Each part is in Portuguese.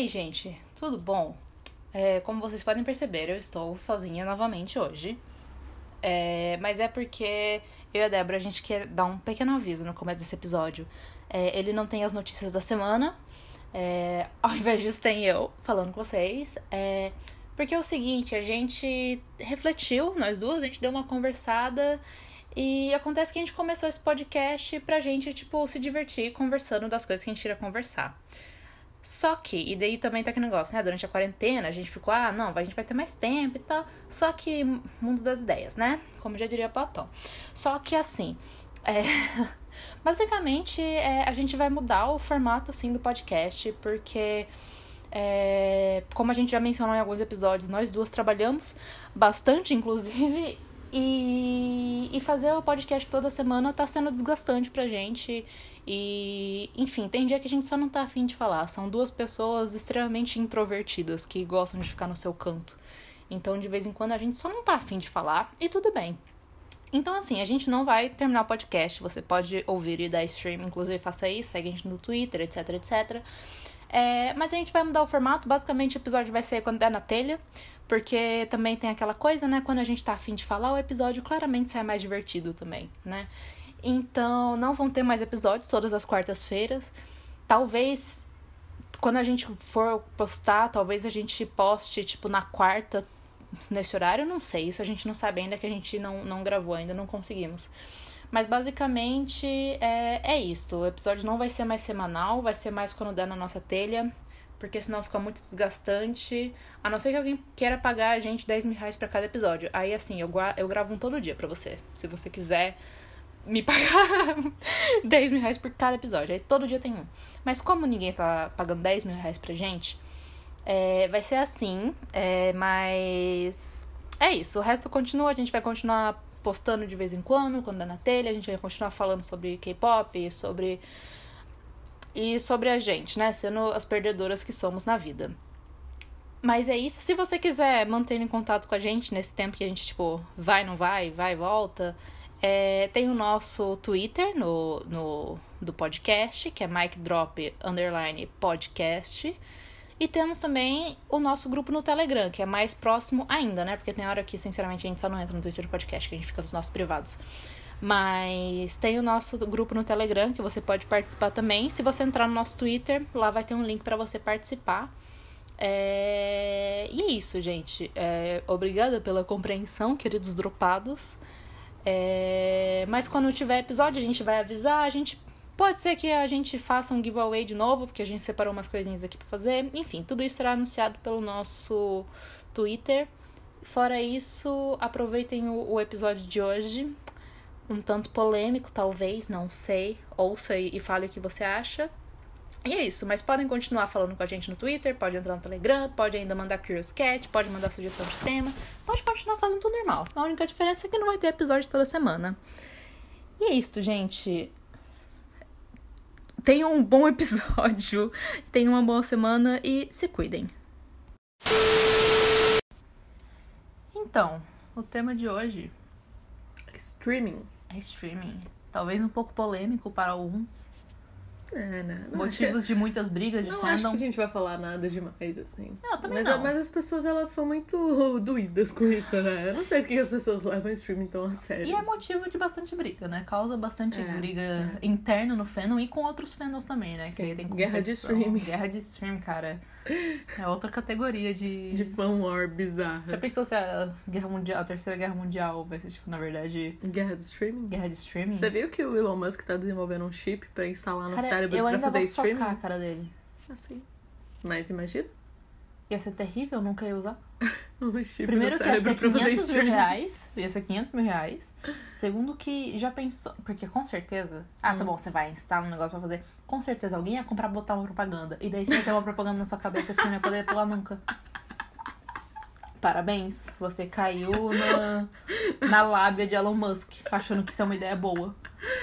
aí, gente? Tudo bom? É, como vocês podem perceber, eu estou sozinha novamente hoje. É, mas é porque eu e a Débora, a gente quer dar um pequeno aviso no começo desse episódio. É, ele não tem as notícias da semana. É, ao invés disso, tem eu falando com vocês. É, porque é o seguinte, a gente refletiu, nós duas, a gente deu uma conversada e acontece que a gente começou esse podcast pra gente, tipo, se divertir conversando das coisas que a gente iria conversar. Só que, e daí também tá aquele negócio, né? Durante a quarentena a gente ficou, ah, não, a gente vai ter mais tempo e tal. Só que, mundo das ideias, né? Como já diria Platão. Só que assim, é... basicamente é, a gente vai mudar o formato assim do podcast, porque. É, como a gente já mencionou em alguns episódios, nós duas trabalhamos bastante, inclusive, e, e fazer o podcast toda semana tá sendo desgastante pra gente. E, enfim, tem dia que a gente só não tá afim de falar. São duas pessoas extremamente introvertidas que gostam de ficar no seu canto. Então, de vez em quando, a gente só não tá afim de falar e tudo bem. Então, assim, a gente não vai terminar o podcast. Você pode ouvir e dar stream, inclusive faça isso, segue a gente no Twitter, etc, etc. É, mas a gente vai mudar o formato. Basicamente, o episódio vai ser quando der na telha. Porque também tem aquela coisa, né? Quando a gente tá afim de falar, o episódio claramente sai mais divertido também, né? Então, não vão ter mais episódios todas as quartas-feiras. Talvez, quando a gente for postar, talvez a gente poste, tipo, na quarta, nesse horário, não sei. Isso a gente não sabe ainda, que a gente não, não gravou ainda, não conseguimos. Mas basicamente é, é isso. O episódio não vai ser mais semanal, vai ser mais quando der na nossa telha. Porque senão fica muito desgastante. A não ser que alguém queira pagar a gente 10 mil reais pra cada episódio. Aí assim, eu, eu gravo um todo dia pra você. Se você quiser me pagar 10 mil reais por cada episódio. Aí todo dia tem um. Mas como ninguém tá pagando 10 mil reais pra gente, é, vai ser assim. É, mas é isso. O resto continua. A gente vai continuar postando de vez em quando, quando dá na telha. A gente vai continuar falando sobre K-pop, sobre. E sobre a gente, né? Sendo as perdedoras que somos na vida. Mas é isso. Se você quiser manter em contato com a gente nesse tempo que a gente, tipo, vai, não vai, vai, volta. É, tem o nosso Twitter no, no, do podcast, que é Mike Drop Underline Podcast. E temos também o nosso grupo no Telegram, que é mais próximo ainda, né? Porque tem hora que, sinceramente, a gente só não entra no Twitter do podcast, que a gente fica nos nossos privados. Mas tem o nosso grupo no Telegram, que você pode participar também. Se você entrar no nosso Twitter, lá vai ter um link para você participar. É... E é isso, gente. É... Obrigada pela compreensão, queridos dropados. É... Mas quando tiver episódio, a gente vai avisar. A gente pode ser que a gente faça um giveaway de novo, porque a gente separou umas coisinhas aqui para fazer. Enfim, tudo isso será anunciado pelo nosso Twitter. Fora isso, aproveitem o, o episódio de hoje. Um tanto polêmico, talvez, não sei. Ouça e fale o que você acha. E é isso, mas podem continuar falando com a gente no Twitter, pode entrar no Telegram, pode ainda mandar Curious Cat, pode mandar sugestão de tema, pode continuar fazendo tudo normal. A única diferença é que não vai ter episódio toda semana. E é isso, gente. Tenham um bom episódio, tenham uma boa semana e se cuidem. Então, o tema de hoje é streaming. É streaming. Talvez um pouco polêmico para alguns. É, né? Não, Motivos de muitas brigas de não fandom. acho que a gente vai falar nada demais, assim. Não, também mas, não. mas as pessoas, elas são muito doídas com isso, né? Eu não sei porque as pessoas levam streaming tão a sério. E é assim. motivo de bastante briga, né? Causa bastante É, briga é. interna no fandom e com outros fandoms também, né? Que Sim, aí tem guerra de streaming. Guerra de stream, cara. É outra categoria de... De fan war Já bizarra. pensou se a, guerra mundial, a terceira guerra mundial vai ser, tipo, na verdade, Guerra de streaming? guerra de streaming? Você viu que o Elon Musk tá desenvolvendo um chip pra instalar no Cara, cérebro eu pra ainda fazer vou streaming? socar a cara dele. Assim. Mas imagina Ia ser terrível, nunca ia usar. um chip Primeiro que ia ser pra fazer 500 mil reais. Ia ser 500 mil reais. Segundo que já pensou... Porque com certeza... Ah, tá Hum. bom, você vai instalar um negócio pra fazer. Com certeza alguém ia comprar botar uma propaganda. E daí você vai ter uma propaganda na sua cabeça que você não ia poder pular nunca. Parabéns, você caiu na, na lábia de Elon Musk, achando que isso é uma ideia boa.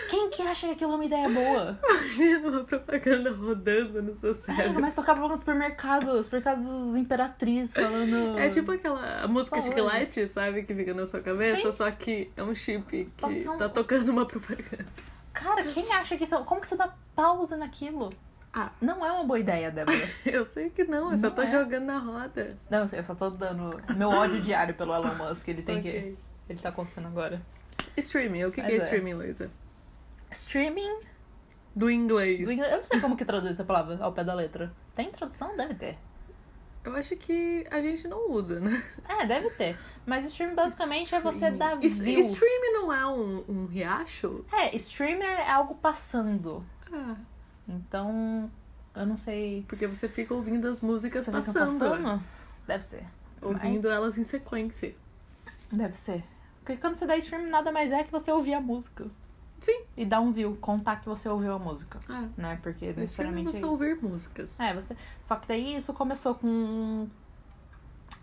Quem que acha que aquilo é uma ideia boa? Imagina uma propaganda rodando no seu É, cérebro. mas tocar propaganda no supermercado, supermercados Imperatriz falando. É tipo aquela a música chiclete, sabe? Que fica na sua cabeça, Sim. só que é um chip que que é um- tá tocando uma propaganda. Cara, quem acha que isso. é- Como que você dá pausa naquilo? Ah, Não é uma boa ideia, Débora. eu sei que não, eu só Não tô é. jogando na roda. Não, eu só tô dando meu ódio diário pelo Elon Musk. Ele tem que. Ok. Ele tá acontecendo agora. Streaming, o que, que é é. streaming, Luísa? Streaming. Do inglês. do inglês- Eu não sei como que traduz essa palavra ao pé da letra. Tem tradução? Deve ter. Eu acho que a gente não usa, né? É, deve ter. Mas streaming basicamente é você dar views. Streaming não é um, um riacho? É, stream é algo passando. Ah, Então, eu não sei. porque você fica ouvindo as músicas Você passando. passando? Deve ser. Ouvindo Mas- elas em sequência. Deve ser. Porque quando você dá stream, nada mais é que você ouvir a música. Sim. E dar um view, contar que você ouviu a música. Ah, Né? Porque é necessariamente você é isso. ouvir músicas. É, você. Só que daí isso começou com.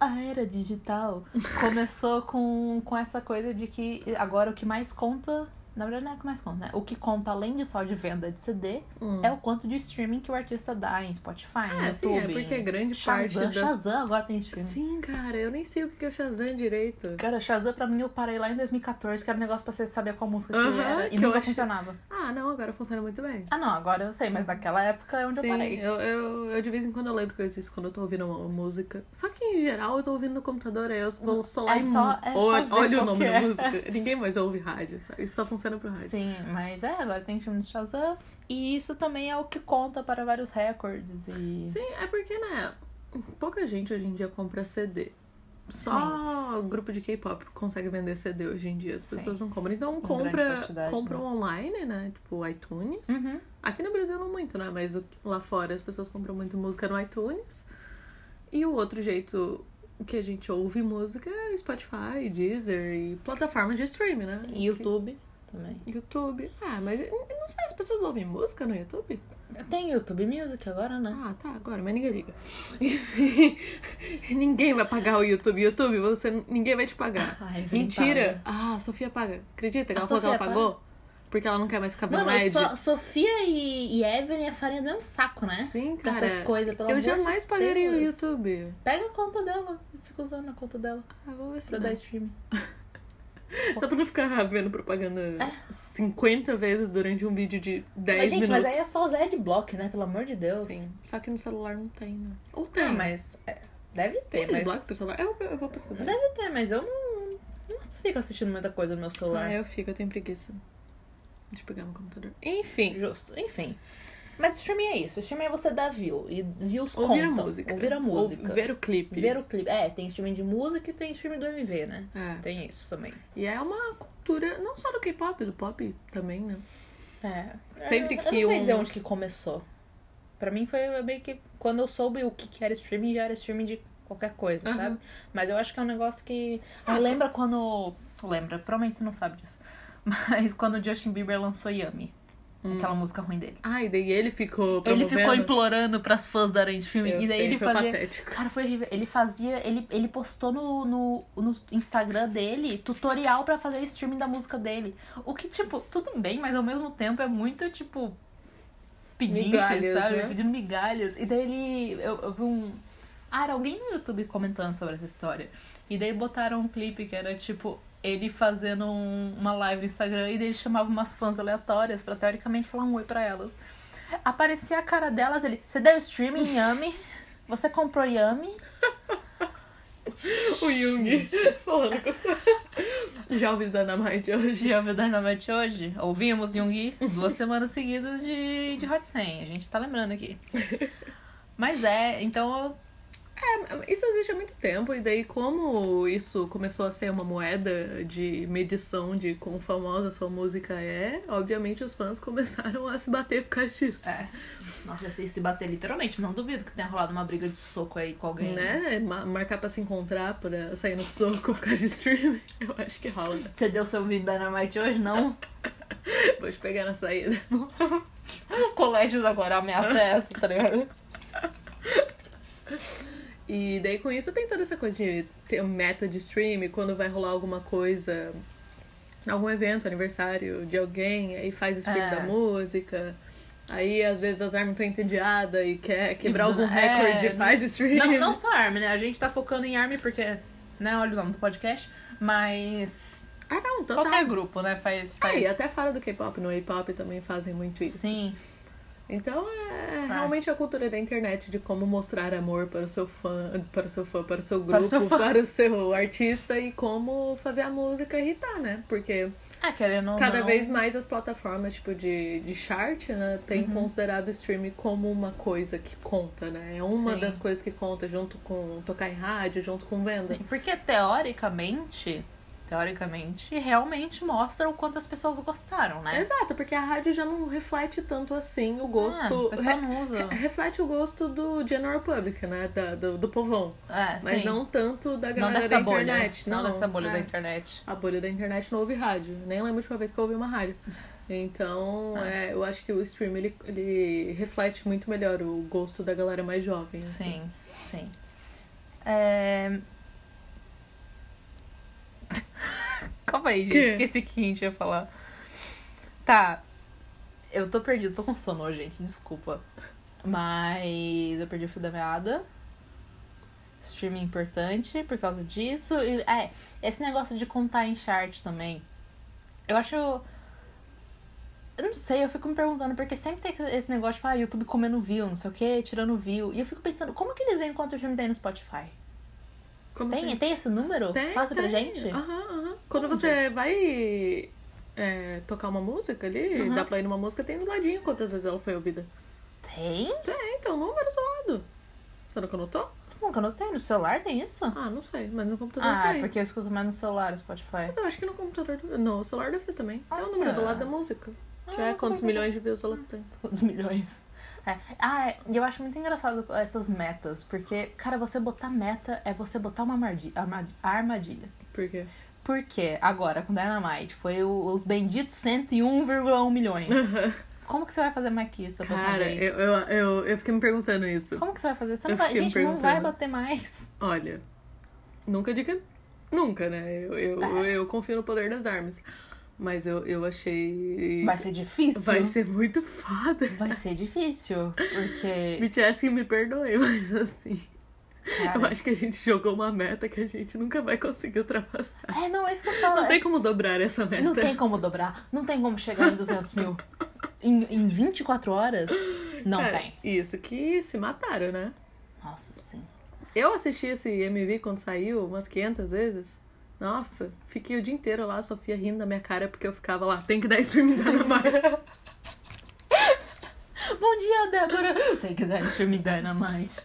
A era digital começou com, com essa coisa de que agora o que mais conta. Na verdade, não é o que mais conta, né? O que conta além de só de venda de CD Hum. é o quanto de streaming que o artista dá em Spotify, É, no sim, é YouTube. porque grande Shazam. parte das- Shazam agora tem streaming. Sim, cara, eu nem sei o que é o Shazam direito. Cara, Shazam pra mim eu parei lá em 2014, que era um negócio pra você saber qual música que Aham, era. E que nunca achei- funcionava. Ah, não, agora funciona muito bem. Ah, não, agora eu sei, mas naquela época é onde Sim, eu parei. eu, eu, eu de vez em quando eu lembro que eu existo quando eu tô ouvindo uma música. Só que em geral eu tô ouvindo no computador, aí eu vou só lá É e só- é ver olha o nome que da é. música. Ninguém mais ouve rádio, sabe? Isso só funciona pro rádio. Sim, mas é, agora tem filme de Shazam. E isso também é o que conta para vários recordes. E... Sim, é porque, né? Pouca gente hoje em dia compra CD. Só o grupo de K-pop consegue vender CD hoje em dia. As Sim. pessoas não compram. Então compra, compram né? online, né? Tipo iTunes. Uhum. Aqui no Brasil não muito, né? Mas lá fora as pessoas compram muito música no iTunes. E o outro jeito que a gente ouve música é Spotify, Deezer e plataformas de streaming, né? E YouTube também. YouTube. Ah, mas eu não sei, as pessoas ouvem música no YouTube? Tem YouTube Music agora, né? Ah, tá, agora, mas ninguém liga. Enfim, ninguém vai pagar o YouTube. YouTube, você, ninguém vai te pagar. Ah, é Mentira! Ah, a Sofia paga. Acredita que A ela falou que ela pagou? Porque ela não quer mais ficar vendo Mano, so- Sofia e, e Evelyn é farinha do mesmo saco, né? Sim, Pra cara. essas coisas, pelo eu de jamais pagaria o. YouTube. Pega a conta dela. Fica usando a conta dela Ah, vou ver se pra dá. dar streaming. Só pra não ficar vendo propaganda 50 vezes durante um vídeo de 10 É. Mas, gente, minutos. mas aí é só usar adblock, né? Pelo amor de Deus. Sim. Só que no celular não tem, né? Ou tem. Ah, mas é, deve ter, Tem mas... bloco pro celular? Eu, eu vou pesquisar. Deve ter, mas eu não, não fico assistindo muita coisa no meu celular. Ah, eu fico, eu tenho preguiça de pegar no computador. Enfim, Justo, enfim. Mas streaming é isso. Streaming é você dar view. E views ouvir a música. Ouvir a música. Ou ver o clipe. Ver o clipe. É, tem streaming de música e tem streaming do MV, né? É. Tem isso também. E é uma cultura, não só do K-pop, do pop também, né? É. Sempre eu, que eu não sei um- dizer onde que começou. Pra mim foi meio que... Quando eu soube o que que era streaming, já era streaming de qualquer coisa, Aham. sabe? Mas eu acho que é um negócio que... Ah, lembra quando... Lembra? Provavelmente você não sabe disso. Mas quando o Justin Bieber lançou Yummy. Aquela música ruim dele. Ah, e daí ele ficou Ele promovendo. ficou implorando pras fãs darem streaming. Eu e daí sei, ele foi fazia. patético. Cara, foi horrível. Ele fazia. Ele, ele postou no, no, no Instagram dele tutorial pra fazer streaming da música dele. O que, tipo, tudo bem, mas ao mesmo tempo é muito, tipo. Pedinte, Migalhas, sabe? né? Pedindo migalhas. E daí ele. Eu, eu vi um. Ah, era alguém no YouTube comentando sobre essa história. E daí botaram um clipe que era tipo. Ele fazendo um- uma live no Instagram e ele chamava umas fãs aleatórias pra teoricamente falar um oi pra elas. Aparecia a cara delas, ele. Você deu streaming em Yami? Você comprou Yami? O Jung falando com a sua... Já ouviu Dynamite hoje? Já ouviu Dynamite hoje? Ouvimos Yoongi duas semanas seguidas de, de Hot 100. A gente tá lembrando aqui. Mas é, então. Isso existe há muito tempo, e daí como isso começou a ser uma moeda de medição de quão famosa sua música é, obviamente os fãs começaram a se bater por causa disso. É. Nossa, se, se bater literalmente, não duvido que tenha rolado uma briga de soco aí com alguém. Né? Ma- Marcar pra se encontrar, pra sair no soco por causa de streaming, eu acho que rola. Você deu seu vídeo Dynamite hoje? Não? Vou te pegar na saída. Colégios agora, ameaça é essa, tá ligado? E daí com isso tem toda essa coisa de ter meta de stream, quando vai rolar alguma coisa, algum evento, aniversário de alguém, aí faz stream É. da música. Aí às vezes as armas estão entediadas e quer quebrar E- algum é, recorde, faz stream. Não, não só Army, né? A gente tá focando em Army porque, né, olha o nome do podcast, mas Ah, não, total. qualquer grupo, né, faz... Ah, faz... e até fora do K-pop, no A-pop também fazem muito isso. Sim. Então é realmente a cultura da internet de como mostrar amor para o seu fã, para o seu fã, para o seu Para o grupo, seu para o seu artista e como fazer a música irritar, né? Porque É, querendo cada não, vez mais as plataformas tipo de, de chart, né, têm Uhum. considerado o streaming como uma coisa que conta, né? É uma Sim. das coisas que conta junto com tocar em rádio, junto com venda. Sim, porque teoricamente, teoricamente, realmente mostra o quanto as pessoas gostaram, né? Exato, porque a rádio já não reflete tanto assim o Ah, gosto. a pessoa re- não usa. re- reflete o gosto do general public, né? Da, do, do povão. É, Mas sim. não tanto da Não galera da bolha. internet. Não, dessa bolha é. da internet. A bolha da internet não ouve rádio. Nem lembro a última vez que eu ouvi uma rádio. Então, Ah. é, eu acho que o stream ele, ele reflete muito melhor o gosto da galera mais jovem. assim. Sim, sim. É... Calma aí, gente. Que? Esqueci o que a gente ia falar. Tá. Eu tô perdido, tô com sono gente. Desculpa. Mas eu perdi o fio da meada. Streaming importante por causa disso. E, é, esse negócio de contar em chart também. Eu acho. Eu não sei, eu fico me perguntando, porque sempre tem esse negócio, tipo, ah, YouTube comendo view, não sei o que, tirando view. E eu fico pensando, como que eles veem quanto filme tem no Spotify? Como Tem, assim? tem esse número? Tem, pra tem. gente? Aham, aham. Quando Onde? você vai é, tocar uma música ali, Uhum. dá play numa música, tem do ladinho quantas vezes ela foi ouvida. Tem? Tem, então, o número todo. Você nunca notou? Nunca notei. No celular tem isso? Ah, não sei, mas no computador Ah, tem. porque eu escuto mais no celular o Spotify. Mas eu acho que no computador. No celular deve ter também. Tem o Olha. número do lado da música. Que Ah, é quantos milhões de views ela tem. Quantos milhões? É. Ah, e eu acho muito engraçado essas metas, porque, cara, você botar meta é você botar uma armadi- armadi- armadilha. Por quê? Porque agora, com Dynamite, foi o- os benditos 101,1 milhões. Como que você vai fazer mais que isso da próxima Cara, vez? eu, eu, eu, eu fiquei me perguntando isso. Como que você vai fazer? Você não vai... Gente, não vai bater mais. Olha, nunca diga nunca, né? Eu, eu, É. eu, eu confio no poder das armas. Mas eu, eu achei. Vai ser difícil. Vai ser muito foda. Vai ser difícil, porque... BTS que me perdoe, mas assim. cara, Eu acho que a gente jogou uma meta que a gente nunca vai conseguir ultrapassar. É, não, é isso que eu falo. Não é tem como dobrar essa meta. Não tem como dobrar. Não tem como chegar em 200 mil. Em, em 24 horas? Não Cara, tem. Isso que se mataram, né? Nossa, sim. Eu assisti esse MV quando saiu umas 500 vezes. Nossa, fiquei o dia inteiro lá, a Sofia rindo da minha cara porque eu ficava lá, tem que dar streaming da Dynamite. Bom dia, Débora. Tem que dar streaming Dynamite.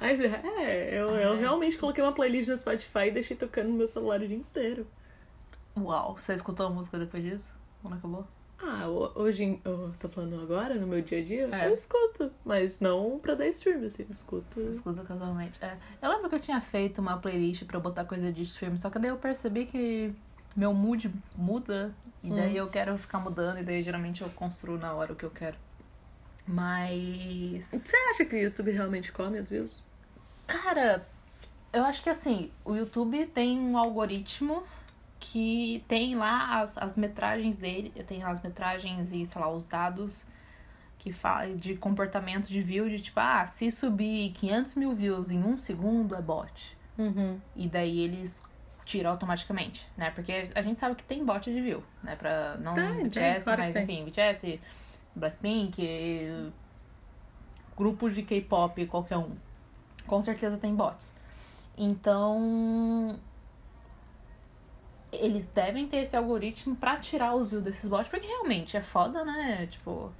Mas é, eu, eu realmente coloquei uma playlist no Spotify e deixei tocando no meu celular o dia inteiro. Uau. Você escutou a música depois disso? Quando acabou? Ah, ho- hoje, eu tô falando agora, no meu dia a dia, É. eu escuto. Mas não pra dar stream, assim, eu escuto. Escuta casualmente. É. Eu lembro que eu tinha feito uma playlist pra eu botar coisa de stream, só que daí eu percebi que meu mood muda. E daí Hum. eu quero ficar mudando, e daí geralmente eu construo na hora o que eu quero. Mas. Você acha que o YouTube realmente come as views? Cara, eu acho que assim, o YouTube tem um algoritmo que tem lá as, as metragens dele, tem as metragens e, sei lá, os dados que fala de comportamento de view, de tipo, ah, se subir 500 mil views em um segundo é bot. Uhum. E daí eles tiram automaticamente, né? Porque a gente sabe que tem bot de view, né? Pra não Tem, tem, BTS, claro que mas tem. enfim, BTS, Blackpink, grupos de K-pop, qualquer um. Com certeza tem bots. Então, eles devem ter esse algoritmo pra tirar os views desses bots, porque realmente é foda, né? Tipo,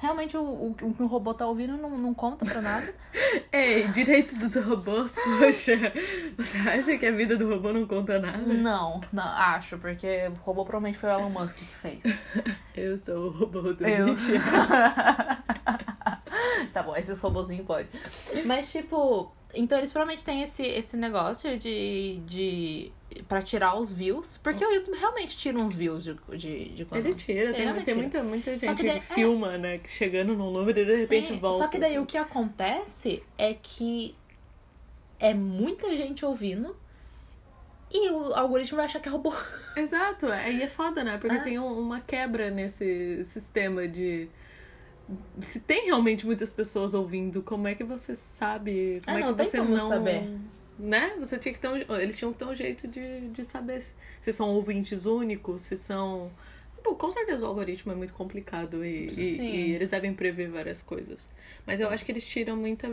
realmente o, o, o que o robô tá ouvindo não, não conta pra nada. Ei, direito dos robôs, poxa. Você acha que a vida do robô não conta nada? Não, não, acho, porque o robô provavelmente foi o Elon Musk que fez. Eu sou o robô do Eu. Tá bom, esses robozinhos pode. Mas, tipo, então eles provavelmente têm esse, esse negócio de. de pra tirar os views. Porque o YouTube realmente tira uns views de, de, de quando. Ele tira, tem, realmente tem tira. muita, muita gente que que, daí- é. filma, né? que Chegando num número e de repente Sim, volta. Só que daí assim. o que acontece é que é muita gente ouvindo e o algoritmo vai achar que é robô. Exato, aí é foda, né? Porque Ah. tem um- uma quebra nesse sistema de. Se tem realmente muitas pessoas ouvindo, como é que você sabe? Como Ah, é não que tem você não. saber. Né? Você tinha que ter um, eles tinham que ter um jeito de, de saber se, se são ouvintes únicos, se são. Bom, com certeza o algoritmo é muito complicado e, e, Sim. e eles devem prever várias coisas. Mas eu acho que eles tiram muita.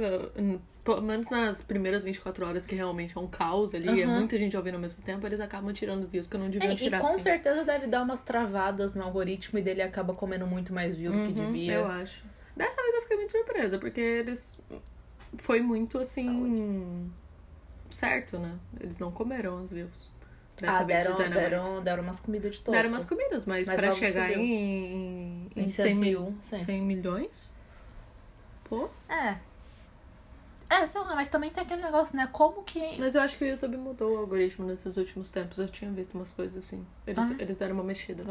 Pelo menos nas primeiras 24 horas, que realmente é um caos ali, é Aham. muita gente ouvindo ao mesmo tempo, eles acabam tirando views que não É, deviam e tirar com assim. certeza deve dar umas travadas no algoritmo e dele acaba comendo muito mais view do que Uhum, devia. Eu acho. Dessa vez eu fiquei muito surpresa, porque eles. Foi muito assim. Certo, né? Eles não comeram as views. Dessa Ah, deram, Dynamite. deram, deram umas comidas de topo. Deram umas comidas, mas, Mas pra chegar subiu. em, em, Em 100, mil, 101, sim. 100 milhões? Pô. É. É, sei lá, mas também tem aquele negócio, né? Como que. Mas eu acho que o YouTube mudou o algoritmo nesses últimos tempos. Eu tinha visto umas coisas assim. Eles, Ah. eles deram uma mexida.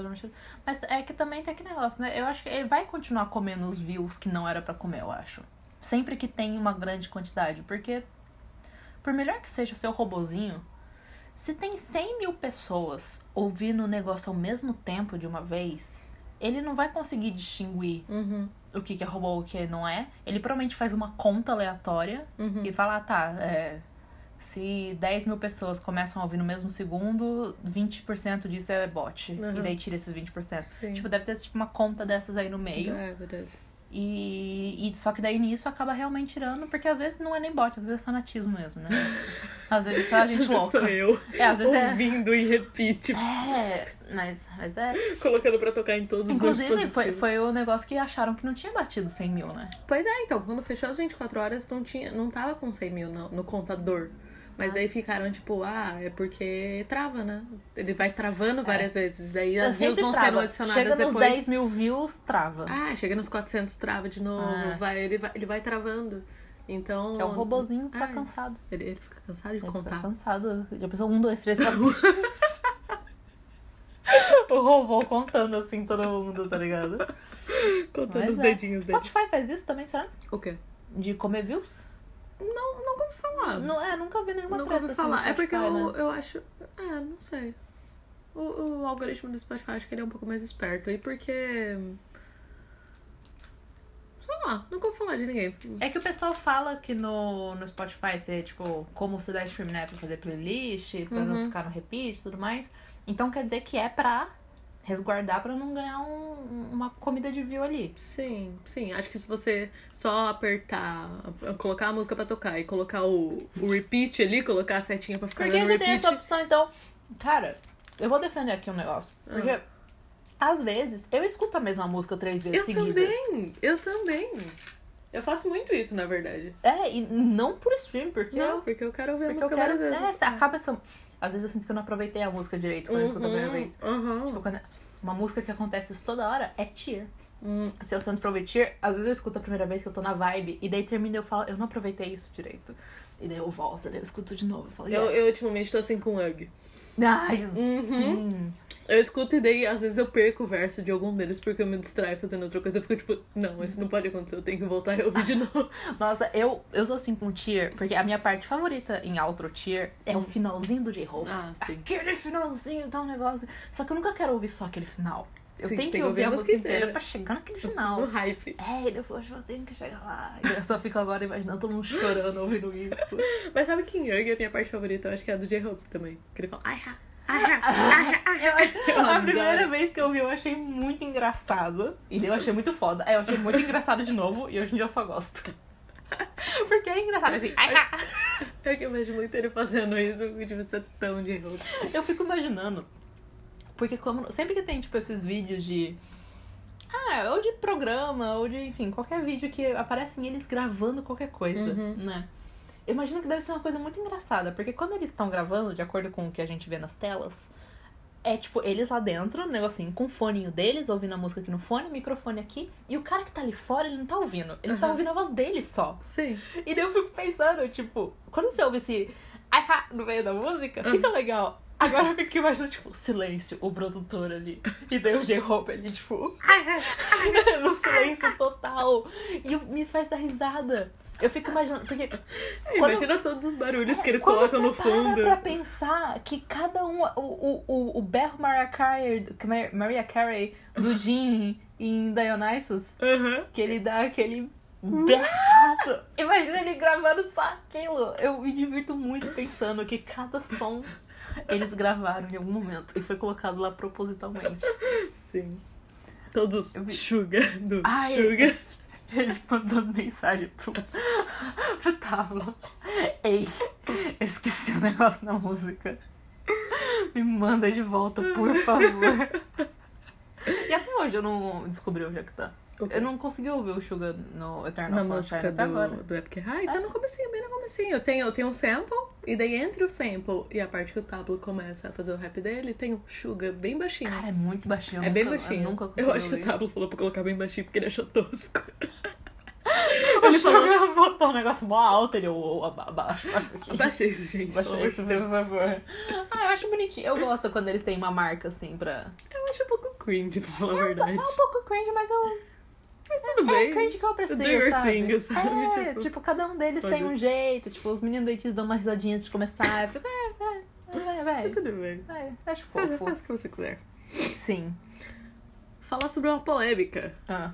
Mas é que também tem aquele negócio, né? Eu acho que ele vai continuar comendo os views que não era pra comer, eu acho. Sempre que tem uma grande quantidade. Porque, por melhor que seja o seu robozinho, se tem 100 mil pessoas ouvindo o negócio ao mesmo tempo de uma vez, ele não vai conseguir distinguir Uhum, o que que é robô e o que não é. Ele provavelmente faz uma conta aleatória uhum. e fala, ah, tá, é, se 10 mil pessoas começam a ouvir no mesmo segundo, 20% disso é bot. Uhum. E daí tira esses 20%. Sim. Tipo, deve ter tipo, uma conta dessas aí no meio. É verdade. E, e só que daí nisso acaba realmente tirando, porque às vezes não é nem bot, às vezes é fanatismo mesmo, né? Às vezes só a gente louca. sou eu É, às vezes é. ouvindo em repeat, É, mas, mas é. colocando pra tocar em todos os meus Inclusive, foi, foi o negócio que acharam que não tinha batido 100 mil, né? Pois é, então, quando fechou as 24 horas, não, tinha, não tava com 100 mil no, no contador. Mas Ah. daí ficaram tipo, ah, é porque trava, né? Ele vai travando várias vezes. Daí Eu as views vão trava. sendo adicionadas Chega nos depois. 10 mil views, trava. Ah, chega nos 400, trava de novo. Ah. Vai, ele, vai, ele vai travando. Então. É o robozinho que tá Ah, cansado. Ele, ele fica cansado de Ele contar. Tá cansado. Já pensou um, dois, três, quatro, o robô contando assim todo mundo, tá ligado? Contando Mas os é. dedinhos dele. Spotify faz isso também, será? O quê? De comer views? Não, nunca ouvi falar. Não, é, nunca vi nenhuma nunca treta ouvi assim falar. É porque eu, né? eu acho. É, não sei. O, o algoritmo do Spotify acho que ele é um pouco mais esperto. E porque. Sei lá, nunca ouvi falar de ninguém. É que o pessoal fala que no, no Spotify você, tipo, como você dá stream, né? Pra fazer playlist, pra não Uhum. ficar no repeat e tudo mais. Então quer dizer que é pra resguardar pra não ganhar um- uma comida de view ali. Sim, sim. Acho que se você só apertar, colocar a música pra tocar e colocar o, o repeat ali, colocar a setinha pra ficar Porque dando ele tem repeat. essa opção, então. Cara, eu vou defender aqui um negócio. Porque, Ah. às vezes, eu escuto a mesma música três vezes Eu seguidas. também, eu também. Eu faço muito isso, na verdade. É, e não por stream, porque Não, eu. porque eu quero ouvir a eu música quero. várias É, vezes. você acaba essa. Às vezes eu sinto que eu não aproveitei a música direito quando eu escuto a primeira vez. Uhum. Tipo, quando... uma música que acontece isso toda hora é Tear. Hum. Se eu sinto Tear, às vezes eu escuto a primeira vez que eu tô na vibe, e daí termina e eu falo, eu não aproveitei isso direito. E daí eu volto, daí eu escuto de novo. Eu falo, Eu, yes. eu ultimamente tô assim com Ugg. Ai, Uhum. sim. Eu escuto e daí às vezes eu perco o verso de algum deles porque eu me distraio fazendo outra coisa. Eu fico tipo, não, isso não pode acontecer, eu tenho que voltar e ouvir de novo. Nossa, eu, eu sou assim com Tear, porque a minha parte favorita em outro Tear é o finalzinho do J-Hope. Ah, sim. Aquele finalzinho, tá um negócio. Só que eu nunca quero ouvir só aquele final. Eu Sim, tenho que ouvir a música inteira inteira. pra chegar naquele final. No hype. É, depois eu tenho que chegar lá. Eu só fico agora imaginando todo mundo chorando ouvindo isso. Mas sabe que em a minha parte favorita? Eu acho que é a do J-Hope também. Que ele fala, ai, ha, ai, ha, ai, ha, ai, ha." Eu, a primeira vez que eu vi, eu achei muito engraçado. E eu achei muito foda. Aí eu achei muito engraçado de novo. E hoje em dia eu só gosto. Porque é engraçado, assim. É que eu vejo muito ele fazendo isso, tipo, isso é tão J-Hope. Eu fico imaginando. Porque como, sempre que tem, tipo, esses vídeos de. Ah, ou de programa, ou de, enfim, qualquer vídeo que aparecem eles gravando qualquer coisa, Uhum. né? Eu imagino que deve ser uma coisa muito engraçada, porque quando eles estão gravando, de acordo com o que a gente vê nas telas, é tipo, eles lá dentro, um negocinho, com o foninho deles, ouvindo a música aqui no fone, o microfone aqui, e o cara que tá ali fora, ele não tá ouvindo. Ele tá Uhum. ouvindo a voz dele só. Sim. E daí eu fico pensando, tipo, quando você ouve esse ai, ha, no meio da música, fica legal. Agora eu fico imaginando, tipo, silêncio, o produtor ali. E daí o J-Hope ali, tipo, no silêncio total. E eu- me faz dar risada. Eu fico imaginando, porque. Quando- Imagina todos os barulhos que eles colocam no fundo. Para pra pensar que cada um. O, o, o, berro Mariah Carey, Mariah Carey do Jim em Dionysus, Aham. que ele dá aquele berraço. Imagina ele gravando só aquilo. Eu me divirto muito pensando que cada som eles gravaram em algum momento e foi colocado lá propositalmente. Sim. Todos vi- sugar do Ai, sugar. Ele mandando mensagem pro, pro. Ei, eu esqueci o negócio na música. Me manda de volta, por favor. E até hoje eu não descobri onde é que tá. O quê? Eu não consegui ouvir o Sugar no Eternal Na Sunshine música até agora. do, do Epic High, tá no comecinho, bem no comecinho. Eu tenho, eu tenho um sample, e daí entre o sample e a parte que o Tablo começa a fazer o rap dele, tem o Sugar bem baixinho. Cara, é muito baixinho. é bem baixinho. Eu nunca Eu acho que o ouvir. Tablo falou pra colocar bem baixinho porque ele achou tosco. O Sugar botou um negócio mó alto, ele aba- abaixa, pouquinho. Abaixa isso, gente. Baixa isso, por favor. Ah, eu acho bonitinho. Eu gosto quando eles têm uma marca, assim, pra... Eu acho um pouco cringe, pra falar a É um, verdade. é um pouco cringe, mas eu... Mas tudo É bem. cringe que eu aprecio, Do your sabe? thing, sabe? É, Tipo, tipo, cada um deles tem um foda-se. jeito. Tipo, os meninos doitinhos dão uma risadinha antes de começar. Eu fico, é, vai, vai, vai. Tudo bem. vai. Acho Faz, fofo. faz o que você quiser. Sim. Falar sobre uma polêmica. Ah,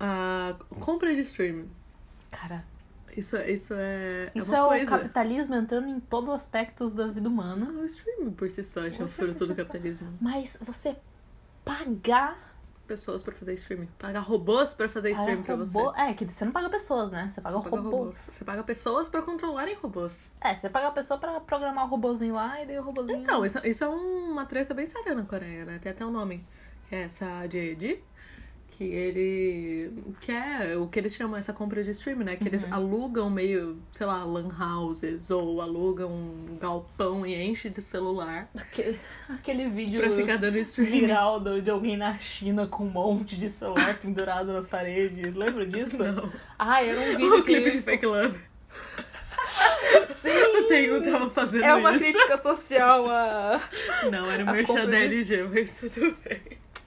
A compra de streaming. cara, Isso, isso é, isso é é, o coisa. capitalismo entrando em todos os aspectos da vida humana. O streaming por si só já é o fruto do precisa- capitalismo. Mas você pagar Pessoas pra fazer streaming. Pagar robôs pra fazer streaming pra você. É, que você não paga pessoas, né? Você paga Você paga robôs. Você paga pessoas pra controlarem robôs. É, você paga a pessoa pra programar o robôzinho lá e daí o robôzinho... Então, isso, isso é uma treta bem séria na Coreia, né? Tem até um nome. Que é essa JD. Que ele. Que é o que eles chamam essa compra de streaming, né? Que eles Uhum. alugam meio, sei lá, lan houses ou alugam um galpão e enche de celular Aquele, aquele vídeo pra ficar dando viral do- de alguém na China com um monte de celular pendurado nas paredes. Lembra disso? Não. Ah, era um vídeo O clipe que... de Fake Love. Sim! O Tengu tava fazendo É uma isso. crítica social a... Não, era o merchan compra da LG, mas tudo bem.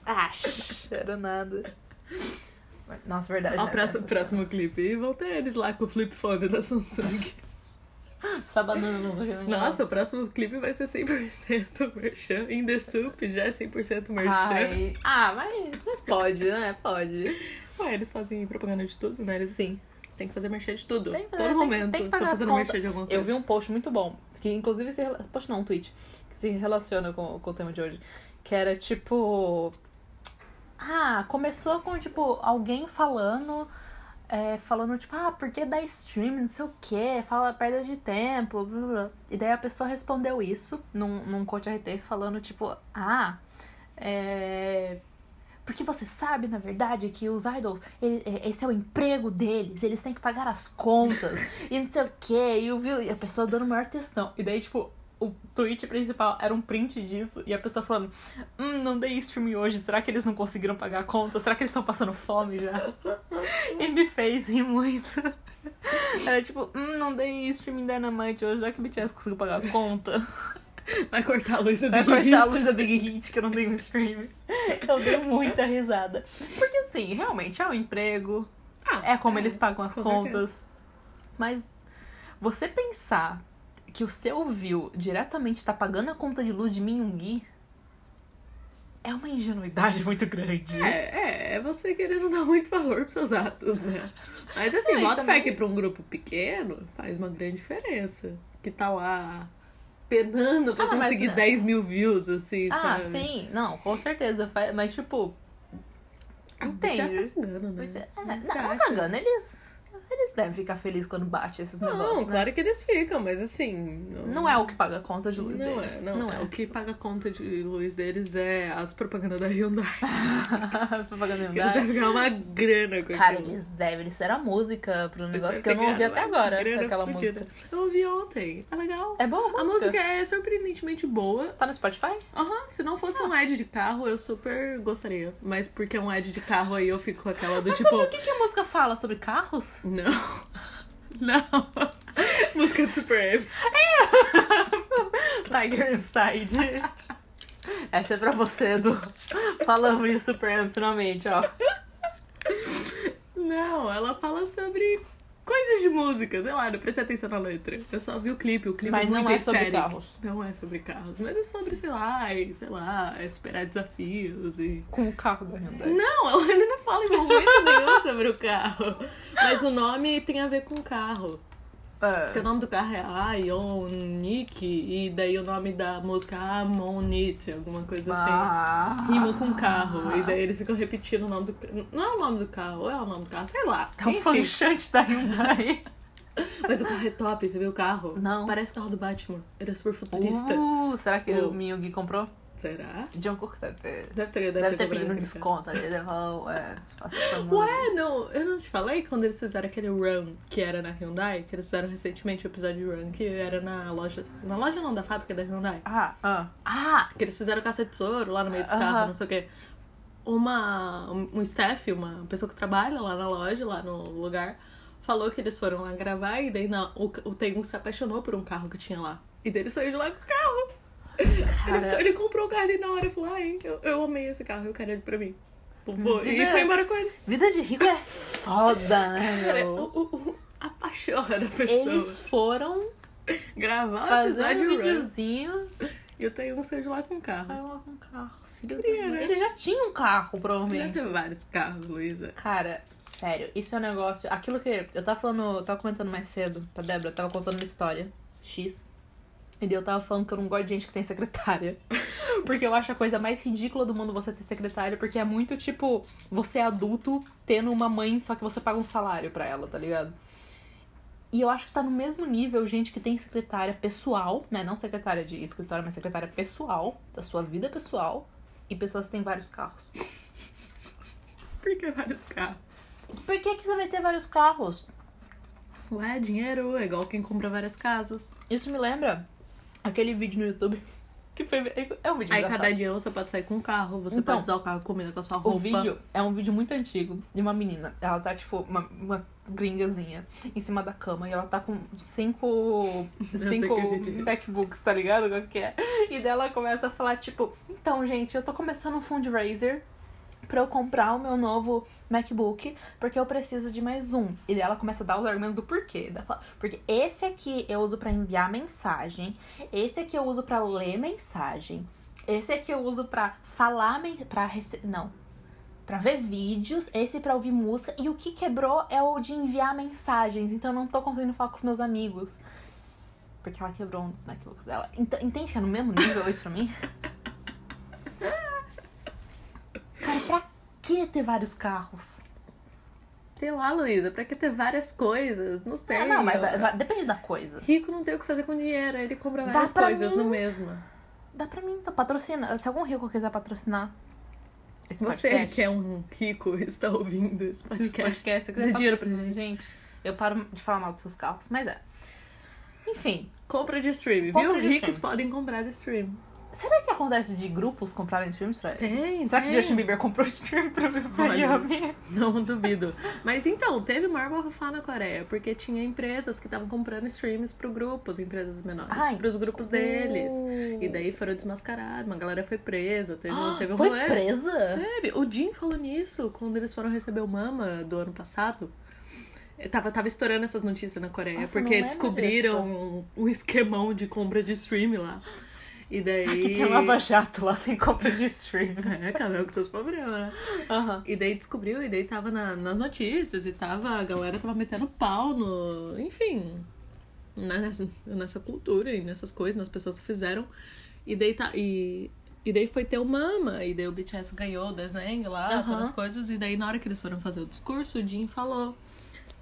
Ah, era nada. Nossa, verdade. Ó, o né? próximo, próximo clipe. E vão ter eles lá com o flip phone da Samsung. Banana no Nossa, o próximo clipe vai ser 100% merchan. In the Soup já é 100% merchan. Ai. Ah, mas, mas pode, né? Pode. Ué, eles fazem propaganda de tudo, né? Eles Sim. têm que fazer merchan de tudo. Tem que- Todo tem que- momento. tem que tá pagar fazendo merchan de alguma coisa. Eu vi um post muito bom, que inclusive se. Post não, um tweet, que se relaciona com, com o tema de hoje. Que era tipo. Ah, começou com, tipo, alguém falando. é, falando, tipo, ah, por que dar stream, não sei o quê, fala perda de tempo, blá, blá, blá. E daí a pessoa respondeu isso num, num coach RT falando, tipo, ah, é. Porque você sabe, na verdade, que os idols, ele- é- esse é o emprego deles, eles têm que pagar as contas, e não sei o quê, e, o, e a pessoa dando o maior textão. E daí, tipo, o tweet principal era um print disso, e a pessoa falando, hum, não dei stream hoje, será que eles não conseguiram pagar a conta? Será que eles estão passando fome já? e me fez rir muito. Era tipo, hum, não dei stream Dynamite hoje, será que o BTS conseguiu pagar a conta? Vai cortar a luz da Vai Big cortar a Hit. luz da Big Hit que eu não dei um stream. Eu dei muita risada. Porque assim, realmente é um emprego, Ah, é como eles pagam as contas. Mas você pensar que o seu view diretamente tá pagando a conta de luz de Minhungui é uma ingenuidade muito grande. É, é, é você querendo dar muito valor pros seus atos, né? Mas assim, bota fé que pra um grupo pequeno faz uma grande diferença. Que tá lá penando pra Ah, mas conseguir não. 10 mil views, assim. Ah, sabe? sim, não, com certeza. Mas tipo. Ah, o BTS Entende? tá cagando, né? É, Você não, não acha? cagando, eles. Eles devem ficar felizes quando bate esses Não, negócios. né? claro que eles ficam, mas assim. Não é o que paga a conta de luz não deles. É, não, é. O que paga a conta de luz deles é as propagandas da Hyundai. Propaganda Que eles devem ganhar uma grana com Cara, aquilo. eles devem, eles deram a música pro negócio que eu não ouvi até agora, aquela música. Eu ouvi ontem. É legal. É boa a música? A música é surpreendentemente boa. Tá no Spotify? Aham, se não fosse um ad de carro, eu super gostaria. Mas porque é um ad de carro aí eu fico com aquela do Mas tipo. sobre o que, que a música fala? Sobre carros? Não. Não. música do Super M. Tiger Inside. Essa é pra você, Edu. Falamos de Super M finalmente, ó. Não, ela fala sobre coisas de música, sei lá, não prestei atenção na letra. Eu só vi o clipe, o clipe Mas é muito não é sobre carros. Não é sobre carros, mas é sobre, sei lá, e, sei lá, é superar desafios e. Com o carro da Hyundai. Não, ela ainda não fala em momento nenhum sobre o carro. Mas o nome tem a ver com o carro. Porque o nome do carro é Ionic, e daí o nome da música é Amonite, alguma coisa assim. Ah. Rima com carro. E daí eles ficam repetindo o nome do carro. Não é o nome do carro, é o nome do carro, sei lá. É um fanchante da Hyundai. Mas o carro é top, você viu o carro? Não. Parece o carro do Batman. Ele é super futurista. Uh, será que Oh. o Miyugi comprou? Será? John Cook deve ter, Deve ter, deve deve ter comprado pedido um desconto ali. Deve falar, ué, essa música. Ué, não, eu não te falei quando eles fizeram aquele run que era na Hyundai, que eles fizeram recentemente o episódio de run, que era na loja. Na loja não, da fábrica da Hyundai. Ah, ah, ah, Que eles fizeram caça de tesouro lá no meio dos Aham. carros, não sei o quê. Uma. Um staff, uma pessoa que trabalha lá na loja, lá no lugar, falou que eles foram lá gravar e daí na, o, o Tengu se apaixonou por um carro que tinha lá. E daí ele saiu de lá com o carro. Ele, Cara. ele comprou o carro ali na hora e falou: ai, eu, eu amei esse carro, eu quero ele pra mim. Vou- E Vida- foi embora com ele. vida de rico é foda, né, Cara, o, o, o- a paixão da pessoa. Eles foram Gravar fazer um videozinho E o Tengu saiu de lá com o carro. Vai lá com o carro, filho Queria, né? Ele já tinha um carro, provavelmente. ter vários carros, Luísa. Cara, sério, isso é um negócio. Aquilo que eu tava falando, eu tava comentando mais cedo pra Débora, eu tava contando uma história X. E daí eu tava falando que eu não gosto de gente que tem secretária. Porque eu acho a coisa mais ridícula do mundo você ter secretária, porque é muito tipo, você é adulto tendo uma mãe, só que você paga um salário pra ela, tá ligado? E eu acho que tá no mesmo nível gente que tem secretária pessoal, né? Não secretária de escritório, mas secretária pessoal, da sua vida pessoal, e pessoas que têm vários carros. Por que vários carros? Por que, que você vai ter vários carros? Ué, dinheiro, é igual quem compra várias casas. Isso me lembra aquele vídeo no YouTube que foi. É um vídeo Aí engraçado. cada dia você pode sair com um carro, você Então, pode usar o carro combina com a sua roupa. O vídeo é um vídeo muito antigo de uma menina. Ela tá, tipo, uma, uma gringazinha em cima da cama e ela tá com cinco, cinco é. MacBooks, tá ligado? Qual que é? E dela começa a falar, tipo, então, gente, eu tô começando um fundraiser pra eu comprar o meu novo MacBook, porque eu preciso de mais um. E ela começa a dar os argumentos do porquê. Porque esse aqui eu uso pra enviar mensagem, esse aqui eu uso pra ler mensagem, esse aqui eu uso pra falar, rece... não, Pra ver vídeos, esse pra ouvir música. E o que quebrou é o de enviar mensagens. Então eu não tô conseguindo falar com os meus amigos. Porque ela quebrou um dos MacBooks dela. Ent- entende que é no mesmo nível isso pra mim? Cara, pra que ter vários carros? Sei lá, Luísa, pra que ter várias coisas? Não sei. Ah, não, mas vai- vai- depende da coisa. Rico não tem o que fazer com dinheiro, ele compra várias coisas mim. no mesmo. Dá pra mim, então patrocina. Se algum rico quiser patrocinar esse Você podcast, que é um rico está ouvindo esse podcast, podcast, se dê quiser dinheiro pra gente. gente. Eu paro de falar mal dos seus carros, mas é. Enfim, Compra de stream, Compra viu? de Ricos stream. podem comprar stream. Será que acontece de grupos comprarem streams pra Tem, Será que tem. Justin Bieber comprou stream pra pra Olha. Yami? Não duvido. Mas então, teve maior bafafá na Coreia, porque tinha empresas que estavam comprando streams pro grupo, as empresas menores, Ai, pros grupos deles. E daí foram desmascarados, uma galera foi presa, teve, Ah, teve um Foi rolê. presa? Teve. O Jim falou nisso quando eles foram receber o Mama do ano passado. Eh, Tava, tava estourando essas notícias na Coreia, Nossa, eu porque descobriram um, um esquemão de compra de stream lá. E daí. Aqui tem Lava Jato, lá tem compra de stream. É, cada um com seus problemas, né? Aham. E daí descobriu, e daí tava na- nas notícias, e tava, a galera tava metendo pau no. Enfim. né, Nessa, nessa cultura e nessas coisas, nas pessoas que fizeram. E daí tá. E, e daí foi ter o Mama, e daí o BTS ganhou o desenho lá, Aham. todas as coisas, e daí na hora que eles foram fazer o discurso, o Jim falou.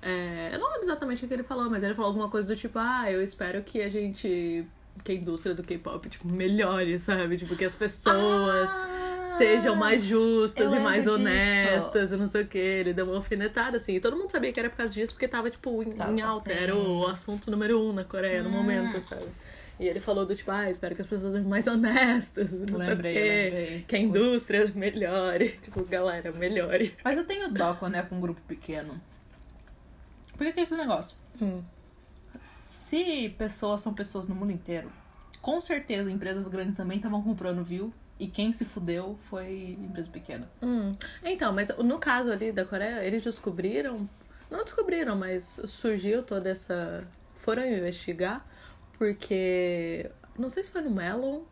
é, eu não lembro exatamente o que ele falou, mas ele falou alguma coisa do tipo, ah, eu espero que a gente. Que a indústria do K-pop, tipo, melhore, sabe? Tipo, que as pessoas Ah, sejam mais justas e mais lembro disso. honestas e não sei o que. Ele deu uma alfinetada, assim. E todo mundo sabia que era por causa disso, porque tava, tipo, em, Tava em alta. assim. Era o assunto número um na Coreia no Hum. momento, sabe? E ele falou do tipo, ah, espero que as pessoas sejam mais honestas, não Lembrei, sei o quê. lembrei. Que a indústria melhore. Tipo, galera, melhore. Mas eu tenho dó quando é com um grupo pequeno. Porque que é aquele negócio? Hum. Se pessoas são pessoas no mundo inteiro, com certeza empresas grandes também estavam comprando view. E quem se fudeu foi empresa pequena. Hum. Então, mas no caso ali da Coreia, eles descobriram Não descobriram, mas surgiu toda essa. Foram investigar, porque. Não sei se foi no Melon,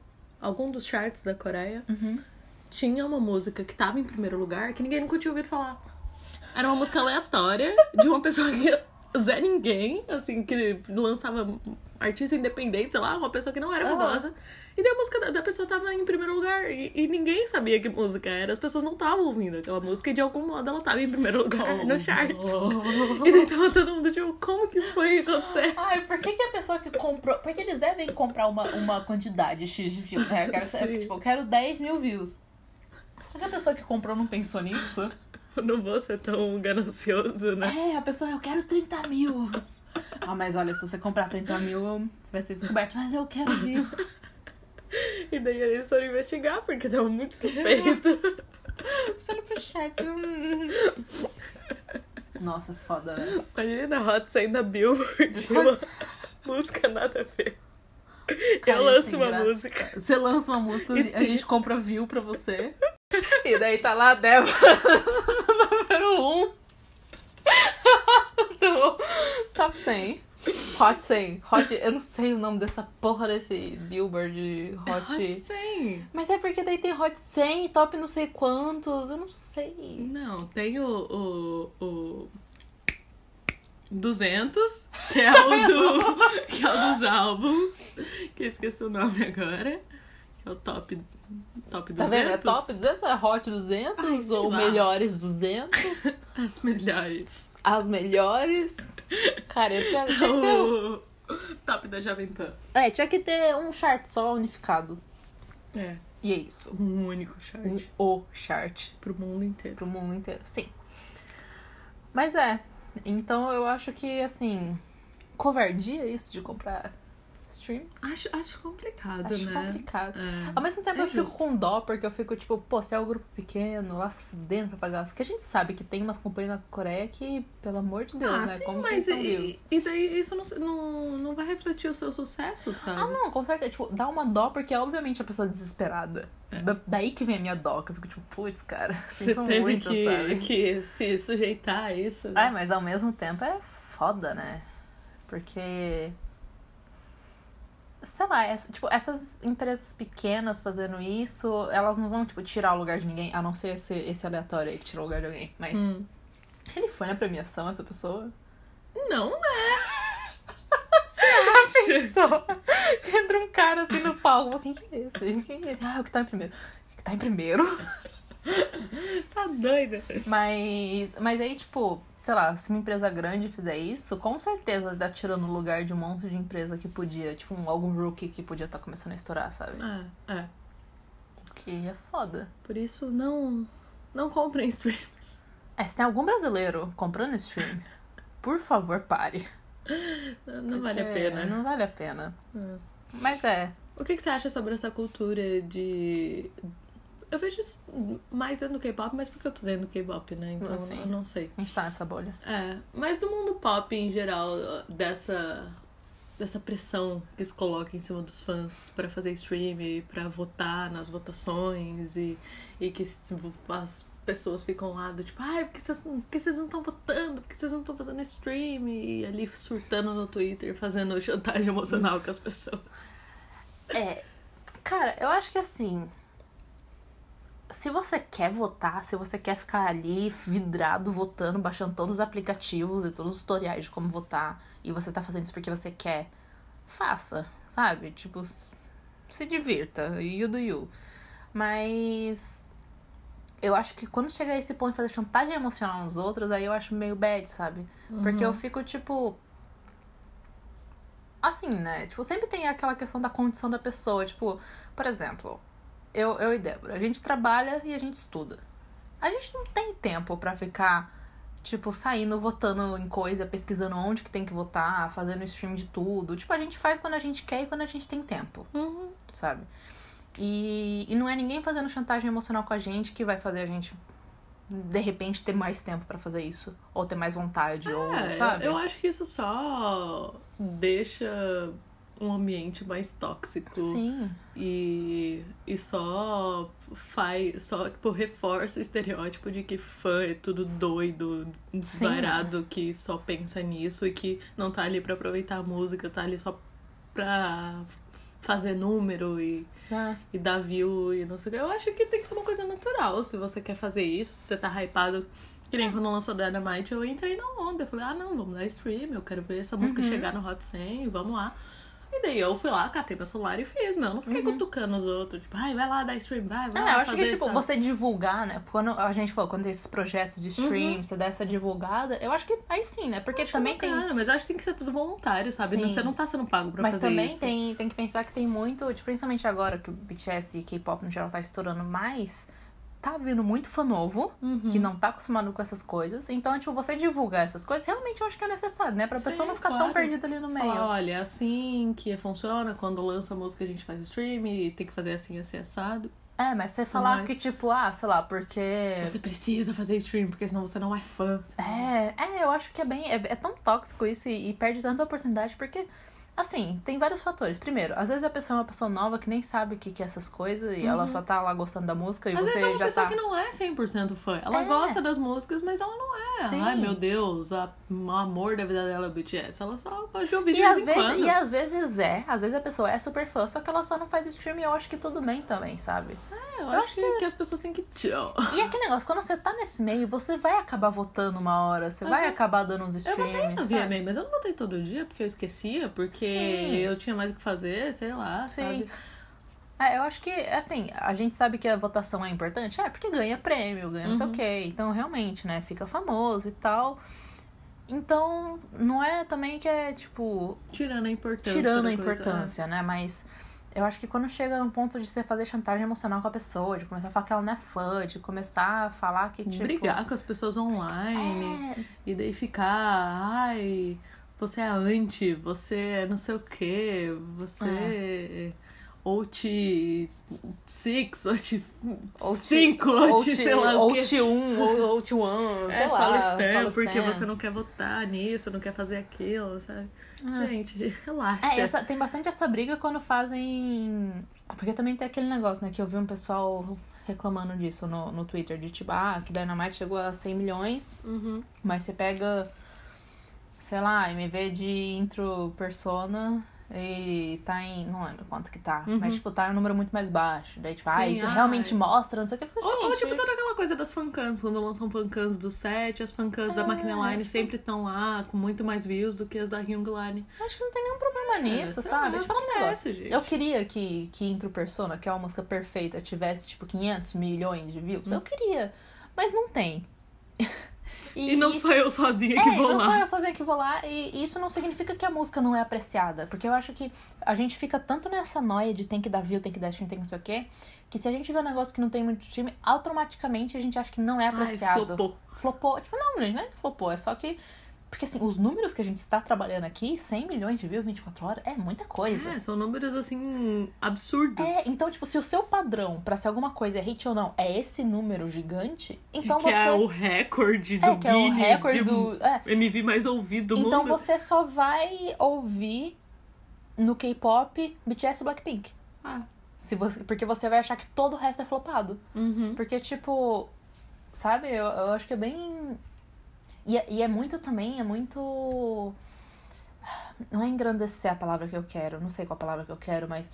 algum dos charts da Coreia. Uhum. Tinha uma música que tava em primeiro lugar que ninguém nunca tinha ouvido falar. Era uma música aleatória de uma pessoa que. Zé Ninguém, assim, que lançava artista independente, sei lá, uma pessoa que não era famosa. E daí a música da, da pessoa tava em primeiro lugar. E, e ninguém sabia que música era. As pessoas não estavam ouvindo aquela música e de algum modo ela tava em primeiro lugar no charts. E daí tava todo mundo tipo, como que isso foi acontecer? Ai, por que, que a pessoa que comprou. Porque eles devem comprar uma, uma quantidade X de views, né? Eu quero, tipo, eu quero 10 mil views. Será que a pessoa que comprou não pensou nisso? Não vou ser tão ganancioso, né? É, a pessoa, eu quero 30 mil. Ah, mas olha, se você comprar 30 mil, você vai ser descoberto. Mas eu quero view. E daí eles foram investigar porque tava muito suspeito. Você olha pro chat. Nossa, foda, né? Imagina a Hot saindo da Billboard. Uma Hot- música nada a ver. Cara, eu lanço uma engraçado. música. Você lança uma música, a gente compra view pra você. E daí tá lá a Débora, número 1. Um. Do top 100. Hot 100. Hot, eu não sei o nome dessa porra desse Billboard Hot. Hot 100. Mas é porque daí tem Hot 100 e top não sei quantos, eu não sei. Não, tem o, o, o 200, que é o, do, que é o dos álbuns, que eu esqueci o nome agora, é o top, top 200. Tá vendo? É top 200, é Hot 200 Ai, ou lá. melhores 200? As melhores. As melhores. Cara, eu tinha, tinha que ter. O top da Jovem Pan. É, tinha que ter um chart só unificado. É, E é isso. um único chart Um o chart pro mundo inteiro. pro mundo inteiro. Sim. Mas é. Então eu acho que, assim. Covardia isso de comprar streams. Acho, acho complicado, Acho né? complicado. É. Ao mesmo tempo É eu fico justo. com dó, porque eu fico tipo, pô, se é o grupo pequeno, lá se fudendo pra pagar. Porque a gente sabe que tem umas companhias na Coreia que, pelo amor de Deus, Ah, né? sim, Como mas e, e daí isso não, não, não vai refletir o seu sucesso, sabe? Ah, não, com certeza. Tipo, dá uma dó, porque obviamente a pessoa é desesperada. É. Da- daí que vem a minha dó, que eu fico tipo, putz, cara, Você teve muito, que, sabe? que se sujeitar a isso. né? Ai, mas ao mesmo tempo é foda, né? Porque. Sei lá, essa- tipo, essas empresas pequenas fazendo isso, elas não vão, tipo, tirar o lugar de ninguém, a não ser esse, esse aleatório aí que tirou o lugar de alguém. Mas Hum. ele foi na premiação, essa pessoa? Não, né? Você acha? Entra um cara assim no palco. Quem que é esse? Quem é esse? Ah, o que tá em primeiro. O que tá em primeiro? Tá doida. Mas, mas aí, tipo, sei lá, se uma empresa grande fizer isso, com certeza dá tirando o lugar de um monte de empresa que podia, tipo, um, algum rookie que podia estar começando a estourar, sabe? É, é. O que é foda. Por isso, não, não comprem streams. É, se tem algum brasileiro comprando stream, por favor, pare. Não, não vale a pena. Não vale a pena. É. Mas é. O que, que você acha sobre essa cultura de. Eu vejo isso mais dentro do K-pop, mas porque eu tô dentro do K-pop, né? Então Assim. eu não sei. A gente tá nessa bolha. É, mas do mundo pop em geral, dessa dessa pressão que se coloca em cima dos fãs pra fazer stream pra votar nas votações e, e que as pessoas ficam lá do tipo, ai, por que vocês, por que vocês não estão votando? Por que vocês não estão fazendo stream? E ali surtando no Twitter, fazendo chantagem emocional com as pessoas. É. Cara, eu acho que assim. Se você quer votar, se você quer ficar ali vidrado votando, baixando todos os aplicativos e todos os tutoriais de como votar, e você tá fazendo isso porque você quer, faça, sabe? Tipo, se divirta, you do you. Mas eu acho que quando chega a esse ponto de fazer chantagem emocional nos outros, aí eu acho meio bad, sabe? Porque eu fico tipo. Assim, né? Tipo, sempre tem aquela questão da condição da pessoa. Tipo, por exemplo, eu, eu e Débora, a gente trabalha e a gente estuda. A gente não tem tempo pra ficar, tipo, saindo, votando em coisa, pesquisando onde que tem que votar, fazendo stream de tudo. Tipo, a gente faz quando a gente quer e quando a gente tem tempo, Uhum. sabe? E, e não é ninguém fazendo chantagem emocional com a gente que vai fazer a gente, de repente, ter mais tempo pra fazer isso. Ou ter mais vontade, ou, É, sabe? eu acho que isso só deixa um ambiente mais tóxico. Sim. E, e só faz, só tipo, reforça o estereótipo de que fã é tudo doido, desvairado, que só pensa nisso e que não tá ali pra aproveitar a música, tá ali só pra fazer número e, É. e dar view e não sei o que. Eu acho que tem que ser uma coisa natural se você quer fazer isso, se você tá hypado. Que nem quando lançou Dynamite, eu entrei na onda. Eu falei, ah, não, vamos dar stream, eu quero ver essa música Uhum. chegar no Hot 100, vamos lá. E daí eu fui lá, catei meu celular e fiz, meu. Eu não fiquei cutucando os outros, tipo, ai, vai lá dar stream, vai, vai É, lá eu acho fazer, que, tipo, você divulgar, né? Quando a gente falou, quando tem esses projetos de stream, você dá essa divulgada, eu acho que aí sim, né? Porque Uhum. É também tem. bacana, Mas eu acho que tem que ser tudo voluntário, sabe? Sim. Você não tá sendo pago pra Mas fazer também isso. tem, tem que pensar que tem muito, tipo, principalmente agora que o BTS e K-pop no geral tá estourando mais, tá vindo muito fã novo, Uhum. que não tá acostumado com essas coisas. Então, tipo, você divulgar essas coisas, realmente eu acho que é necessário, né? Pra Sim, pessoa não ficar tão claro. perdida ali no meio. Falar, olha, é assim que funciona, quando lança música a gente faz stream, e tem que fazer assim, assim, assado. É, mas você falar mais. que, tipo, ah, sei lá, porque. Você precisa fazer stream, porque senão você não é fã. É, é, eu acho que é bem. É, é tão tóxico isso e, e perde tanta oportunidade, porque, assim, tem vários fatores. Primeiro, às vezes a pessoa é uma pessoa nova que nem sabe o que, que é essas coisas e ela só tá lá gostando da música e Uhum. Às você vezes é uma já pessoa tá. que não é 100% fã. Ela É. gosta das músicas, mas ela não é. Sim. Ai, meu Deus, a- o amor da vida dela é o BTS. Ela só gosta de ouvir de E vez às, vezes, quando. e às vezes é, às vezes a pessoa é super fã, só que ela só não faz stream e eu acho que tudo bem também, sabe? É, eu, eu acho, acho que, que as pessoas têm que. E aquele negócio, quando você tá nesse meio, você vai acabar votando uma hora, você vai acabar dando uns Eu streams. na sabe? VMA, mas eu não botei todo dia porque eu esquecia, porque Sim. eu tinha mais o que fazer, sei lá, Sim. sabe? É, eu acho que, assim, a gente sabe que a votação é importante, é porque ganha prêmio, ganha não sei o Uhum. quê. Então, realmente, né, fica famoso e tal. Então, não é também que é, tipo, Tirando a importância. tirando a coisa, importância, né? Mas eu acho que quando chega no ponto de você fazer chantagem emocional com a pessoa, de começar a falar que ela não é fã, de começar a falar que, tipo... Brigar com as pessoas online. É, E daí ficar, ai, você é anti, você é não sei o que, você é out six, out Out- cinco, out, ou sei lá ou te um, ou, ou te one, É, lá. solo spam, porque você não quer votar nisso, não quer fazer aquilo, sabe? Ah. Gente, relaxa. É, essa- tem bastante essa briga quando fazem. Porque também tem aquele negócio, né? Que eu vi um pessoal reclamando disso no, no Twitter, de tipo, ah, que Dynamite chegou a 100 milhões, Uhum. mas você pega, sei lá, MV de intro persona e tá em. Não lembro quanto que tá. Uhum. Mas, tipo, tá em um número muito mais baixo. Daí, tipo, ah, Sim, isso ai. realmente mostra, não sei o que. Ou, ou, tipo, toda aquela coisa das fancams, quando lançam fancams do set, as fancams da É, Macmillan tipo- sempre estão lá com muito mais views do que as da Hyungline. acho que não tem nenhum problema nisso, É, sabe? tipo, acontece, gente. Eu queria que, que Intro Persona, que é uma música perfeita, tivesse, tipo, 500 milhões de views. Eu queria. Mas não tem. E, não sou eu sozinha que é, vou não lá. sou eu sozinha que vou lá. E isso não significa que a música não é apreciada. Porque eu acho que a gente fica tanto nessa noia de tem que dar view, tem que dar stream, tem que não sei o quê. Que se a gente vê um negócio que não tem muito stream, automaticamente a gente acha que não é Ai, apreciado. flopou. Flopou. Tipo, não, gente, não é que flopou. É só que... Porque, assim, os números que a gente está trabalhando aqui, 100 milhões de views, 24 horas, é muita coisa. É, são números assim absurdos. É, então, tipo, se o seu padrão pra ser alguma coisa é hit ou não é esse número gigante, então que você. é o recorde do É, que é o Guinness recorde de do. É. MV mais ouvido do Então mundo. você só vai ouvir no K-pop BTS e Blackpink. Ah, Se você, porque você vai achar que todo o resto é flopado. uhum. Porque, tipo, sabe, eu, eu acho que é bem. E é, e é muito também, é muito. Não é engrandecer a palavra que eu quero, não sei qual a palavra que eu quero, mas.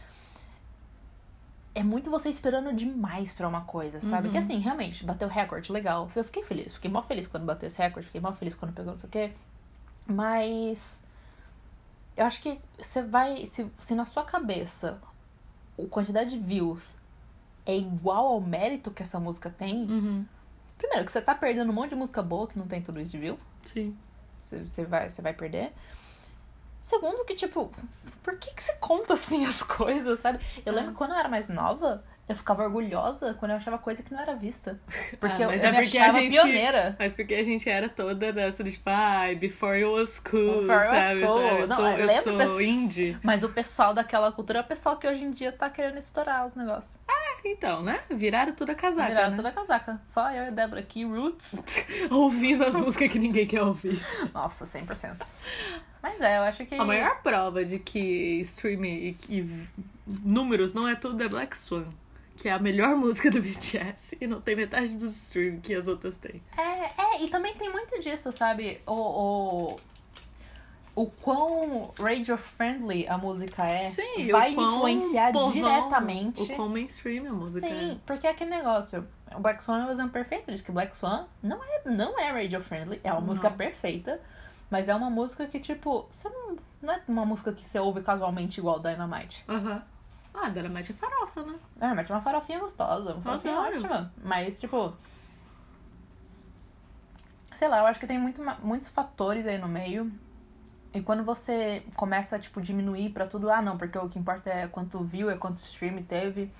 É muito você esperando demais pra uma coisa, sabe? Uhum. Que assim, realmente, bateu recorde, legal. Eu fiquei feliz, fiquei mó feliz quando bateu esse recorde, fiquei mó feliz quando pegou não sei o quê. Mas. Eu acho que você vai. Se, se na sua cabeça a quantidade de views é igual ao mérito que essa música tem, Uhum. Primeiro que você tá perdendo um monte de música boa que não tem tudo isso de view. Sim. Você, você vai, você vai perder. Segundo que, tipo, por que, que você conta assim as coisas, sabe? Eu É. lembro que quando eu era mais nova, eu ficava orgulhosa quando eu achava coisa que não era vista. Porque eu, mas eu é me porque a achava gente- pioneira. Mas porque a gente era toda dessa de tipo, ai, before you was cool, Before I was sabe? cool. sabe? Eu Não, sou, eu eu sou indie. Mas o pessoal daquela cultura é o pessoal que hoje em dia tá querendo estourar os negócios. Então, né? Viraram tudo a casaca, Viraram né? toda a casaca. Só eu e a Débora aqui, Roots. Ouvindo as músicas que ninguém quer ouvir. Nossa, 100%. Mas é, eu acho que. A maior prova de que streaming e, e números não é tudo é Black Swan. Que é a melhor música do BTS e não tem metade dos streams que as outras têm. É, é, e também tem muito disso, sabe? O, o, o quão radio-friendly a música é Sim, vai influenciar povão, diretamente. O quão mainstream a música Sim, é. porque é aquele negócio. O Black Swan é um exemplo perfeito disso, que Black Swan não é, não é radio-friendly, é uma Não. música perfeita, mas é uma música que, tipo, você não, não é uma música que você ouve casualmente igual Dynamite. Aham. Ah, Dynamite é farofa, né? Dynamite é uma farofinha gostosa, uma farofinha Adoro. ótima, mas, tipo... Sei lá, eu acho que tem muito, muitos fatores aí no meio. E quando você começa a, tipo, diminuir pra tudo, ah, não, porque o que importa é quanto viu, é quanto stream teve.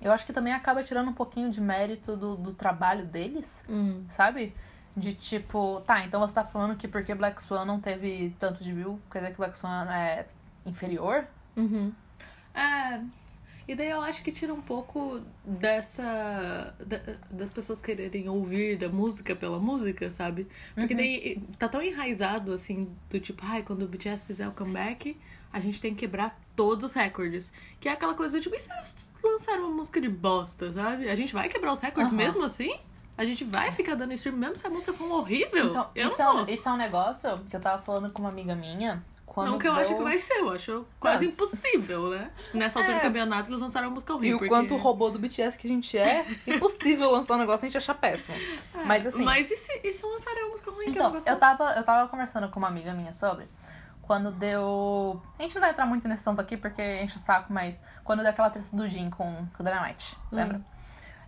Eu acho que também acaba tirando um pouquinho de mérito do, do trabalho deles, Hum. sabe? De tipo, tá, então você tá falando que porque Black Swan não teve tanto de view, quer dizer que Black Swan é inferior? Uhum. É. E daí eu acho que tira um pouco dessa. da- das pessoas quererem ouvir da música pela música, sabe? Porque daí tá tão enraizado assim, do tipo, ai, quando o BTS fizer o comeback, a gente tem que quebrar todos os recordes. Que é aquela coisa do tipo, e se eles lançaram uma música de bosta, sabe? A gente vai quebrar os recordes Aham. mesmo assim? A gente vai ficar dando stream mesmo se a música for horrível? Então, eu isso, não é um, isso é um negócio que eu tava falando com uma amiga minha. Quando Não que eu deu... acho que vai ser, eu acho quase Nossa. impossível, né? Nessa altura É. do campeonato eles lançaram uma música E horrível. o porque- quanto robô do BTS que a gente é, impossível lançar um negócio e a gente achar péssimo. É, Mas assim. Mas e se, e se lançarem uma música ruim que eu Então, não gostei? eu tava, eu tava conversando com uma amiga minha sobre quando deu. A gente não vai entrar muito nesse assunto aqui porque enche o saco, mas quando deu aquela treta do Jin com, com o Dynamite, lembra?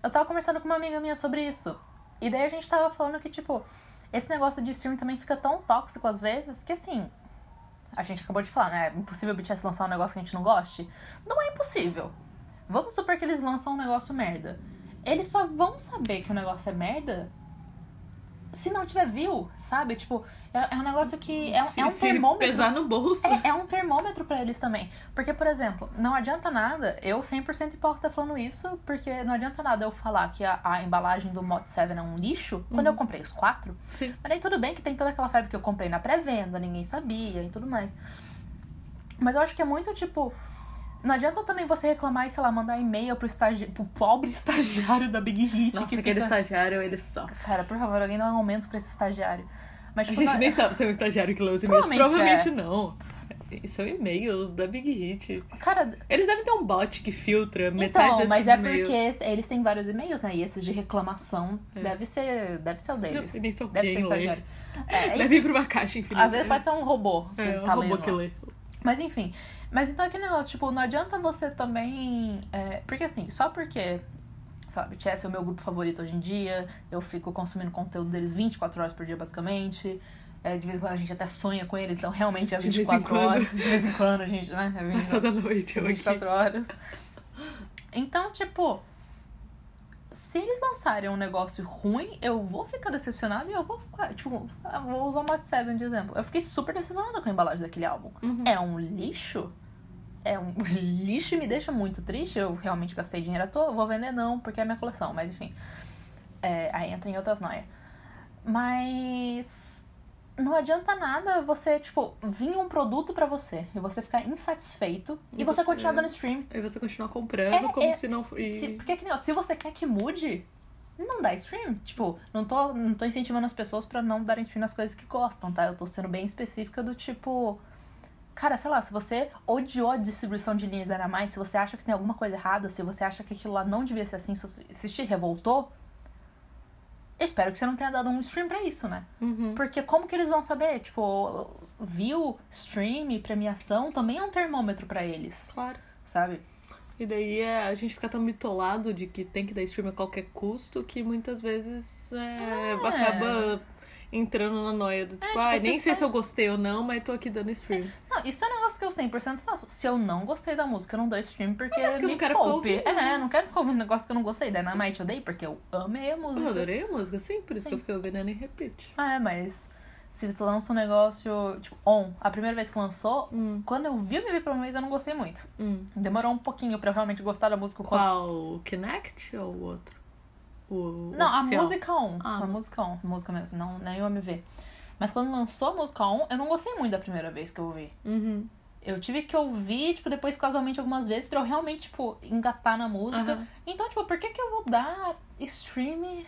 Eu tava conversando com uma amiga minha sobre isso. E daí a gente tava falando que, tipo, esse negócio de streaming também fica tão tóxico às vezes que assim. A gente acabou de falar, né? É impossível o BTS lançar um negócio que a gente não goste. Não é impossível. Vamos supor que eles lançam um negócio merda. Eles só vão saber que o negócio é merda se não tiver view, sabe? Tipo, é, é um negócio que é, um- se, é um se termômetro. pesar no bolso. É, é um termômetro pra eles também. Porque, por exemplo, não adianta nada, eu 100% hipócrita falando isso, porque não adianta nada eu falar que a, a embalagem do Mod 7 é um lixo, quando eu comprei os quatro. Sim. Mas aí tudo bem que tem toda aquela febre que eu comprei na pré-venda, ninguém sabia e tudo mais. Mas eu acho que é muito tipo. Não adianta também você reclamar e, sei lá, mandar e-mail pro, estagi... pro pobre estagiário da Big Hit. Nossa, que aquele fica... estagiário, ele sofre. Cara, por favor, alguém dá um aumento pra esse estagiário. Mas, A tipo, gente não- nem sabe se é um estagiário que lê os e-mails. Provavelmente Provavelmente não. São e-mails da Big Hit. Cara, Eles devem ter um bot que filtra metade então, desses mas é e-mails. porque eles têm vários e-mails, né? E esses de reclamação É. deve ser, deve ser o deles. Não sei nem se Deve ser estagiário. É, Deve ir pra uma caixa infinita. às vezes pode ser um robô É, um tá robô lendo que lê. Mas enfim. Mas então aquele negócio, tipo, não adianta você também. é, porque assim, só porque. Sabe, BTS é o meu grupo favorito hoje em dia. Eu fico consumindo conteúdo deles 24 horas por dia, basicamente. É, de vez em quando a gente até sonha com eles, então realmente é De vez em 24 quando. horas. De vez em quando a gente, né? É 24 Passar da noite, aqui. 24 horas. Então, tipo, se eles lançarem um negócio ruim, eu vou ficar decepcionada e eu vou ficar, tipo, eu vou usar o Mod 7 de exemplo. Eu fiquei super decepcionada com a embalagem daquele álbum. Uhum. É um lixo? É um lixo e me deixa muito triste. Eu realmente gastei dinheiro à toa. Vou vender não, porque é minha coleção, mas enfim. É, aí entra em outras noias. Mas não adianta nada você, tipo, vir um produto pra você e você ficar insatisfeito e, E você, você- continuar dando stream. Aí você continua comprando É, como é, se não fosse. Se, porque que nem, ó, se você quer que mude, não dá stream. Tipo, não tô, não tô incentivando as pessoas pra não darem stream nas coisas que gostam, tá? Eu tô sendo bem específica do tipo. Cara, sei lá, se você odiou a distribuição de linhas da Dynamite, se você acha que tem alguma coisa errada, se você acha que aquilo lá não devia ser assim, se te revoltou, espero que você não tenha dado um stream pra isso, né? Uhum. Porque como que eles vão saber? Tipo, view, stream, premiação também é um termômetro pra eles, Claro. sabe? E daí é, a gente fica tão bitolado de que tem que dar stream a qualquer custo que muitas vezes é, acaba entrando na noia do tipo, tipo, ai, você nem sei se eu gostei ou não, mas tô aqui dando stream. Não, isso é um negócio que eu 100% faço. Se eu não gostei da música, eu não dou stream porque, é porque eu não quero ficar poupe. ouvindo, É, né? não quero ficar ouvindo um negócio que eu não gostei. Dynamite eu dei porque eu amei a música. Eu adorei a música, sim, por isso Sim. que eu fiquei ouvindo e repete. Ah, é, mas se você lança um negócio, tipo, on, a primeira vez que lançou, Hum, quando eu vi o MV Promo eu não gostei muito. hum. Demorou um pouquinho pra eu realmente gostar da música. o quanto- Qual? O Kinect ou o outro? O Não, oficial? a música on. Ah, a música on. Música mesmo, não, nem o MV. Mas quando lançou a música On, eu não gostei muito da primeira vez que eu ouvi. Uhum. Eu tive que ouvir, tipo, depois casualmente algumas vezes pra eu realmente, tipo, engatar na música. Aham. Então, tipo, por que que eu vou dar stream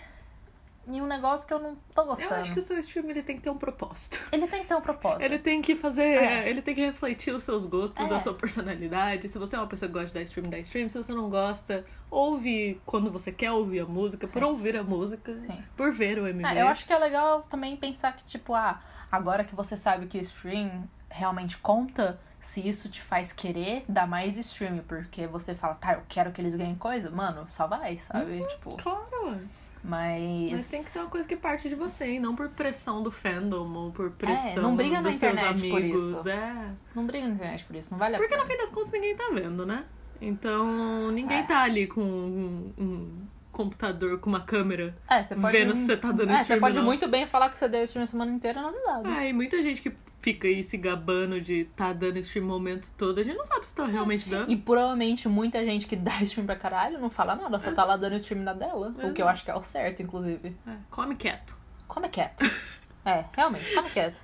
em um negócio que eu não tô gostando? Eu acho que o seu stream ele tem que ter um propósito. Ele tem que ter um propósito. Ele tem que fazer. É. Ele tem que refletir os seus gostos, É. a sua personalidade. Se você é uma pessoa que gosta de dar stream, dá stream. Se você não gosta, ouve quando você quer ouvir a música, por Sim. ouvir a música, Sim. por ver o MV. É, eu acho que é legal também pensar que, tipo, ah, agora que você sabe que stream realmente conta, se isso te faz querer dar mais stream, porque você fala, tá, eu quero que eles ganhem coisa, mano, só vai, sabe? Tipo, Claro. Mas. Mas tem que ser uma coisa que parte de você, e não por pressão do fandom ou por pressão É, não briga na dos seus internet por amigos. isso. É. Não briga na internet por isso, não vale a Porque pena. no fim das contas ninguém tá vendo, né? Então ninguém É. tá ali com um, um computador com uma câmera É, pode. vendo se você tá dando é, stream você pode não. muito bem falar que você deu stream a semana inteira e não avisado. Ah, e muita gente que fica aí se gabando de tá dando o momento todo, a gente não sabe se tá realmente dando. E provavelmente muita gente que dá stream pra caralho não fala nada, só tá lá dando stream na dela. O que eu Exato. acho que é o certo, inclusive. É, come quieto. Come quieto. é, realmente, come quieto.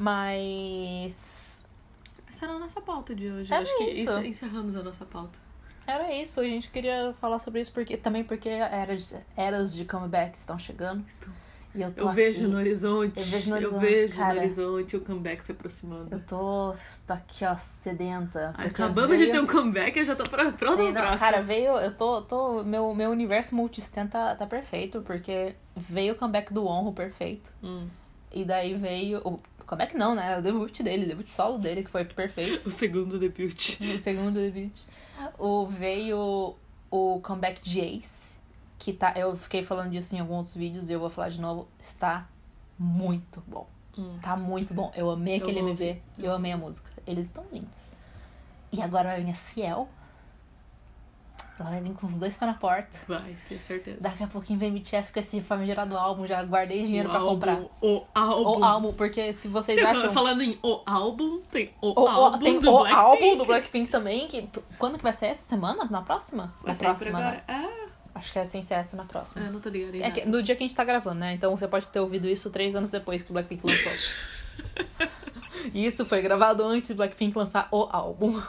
Mas. Essa era a nossa pauta de hoje. Era Acho que isso. encer- encerramos a nossa pauta. Era isso, a gente queria falar sobre isso porque também porque eras, eras de comeback estão chegando. E eu tô Eu aqui, vejo no horizonte. Eu vejo no horizonte, vejo cara. no horizonte o comeback se aproximando. Eu tô, tô aqui, ó, sedenta. Acabamos de veio- ter um comeback, eu já tô pra- pronto Sim, não, próximo. Cara, veio. Eu tô. tô meu, meu universo multistem tá, tá perfeito, porque veio o comeback do Honro perfeito. Hum. E daí veio. O comeback não, né? O debut dele, o debut solo dele, que foi perfeito. O segundo debut. O segundo debut. O, veio o comeback de Ace, que tá. Eu fiquei falando disso em alguns outros vídeos e eu vou falar de novo. Está muito bom. Hum. Tá muito bom. Eu amei Eu aquele MV e eu amei a música. Eles estão lindos. E agora vai vir a Ciel. Ela vai vir com os dois pés na porta. Vai, tenho certeza. Daqui a pouquinho vem BTS com esse famigerado álbum. Já guardei dinheiro O pra álbum- comprar. O álbum. O álbum, porque se vocês Tem- acham. Falando em o álbum, tem o, O, álbum tem do o Blackpink. álbum do Blackpink também. Que, quando que vai ser essa semana? Na próxima? Vai na próxima, né? agora. Acho que é sem ser essa na próxima. eu não tô ligada É que, no dia que a gente tá gravando, né? Então você pode ter ouvido isso três anos depois que o Blackpink lançou. E isso foi gravado antes do Blackpink lançar o álbum.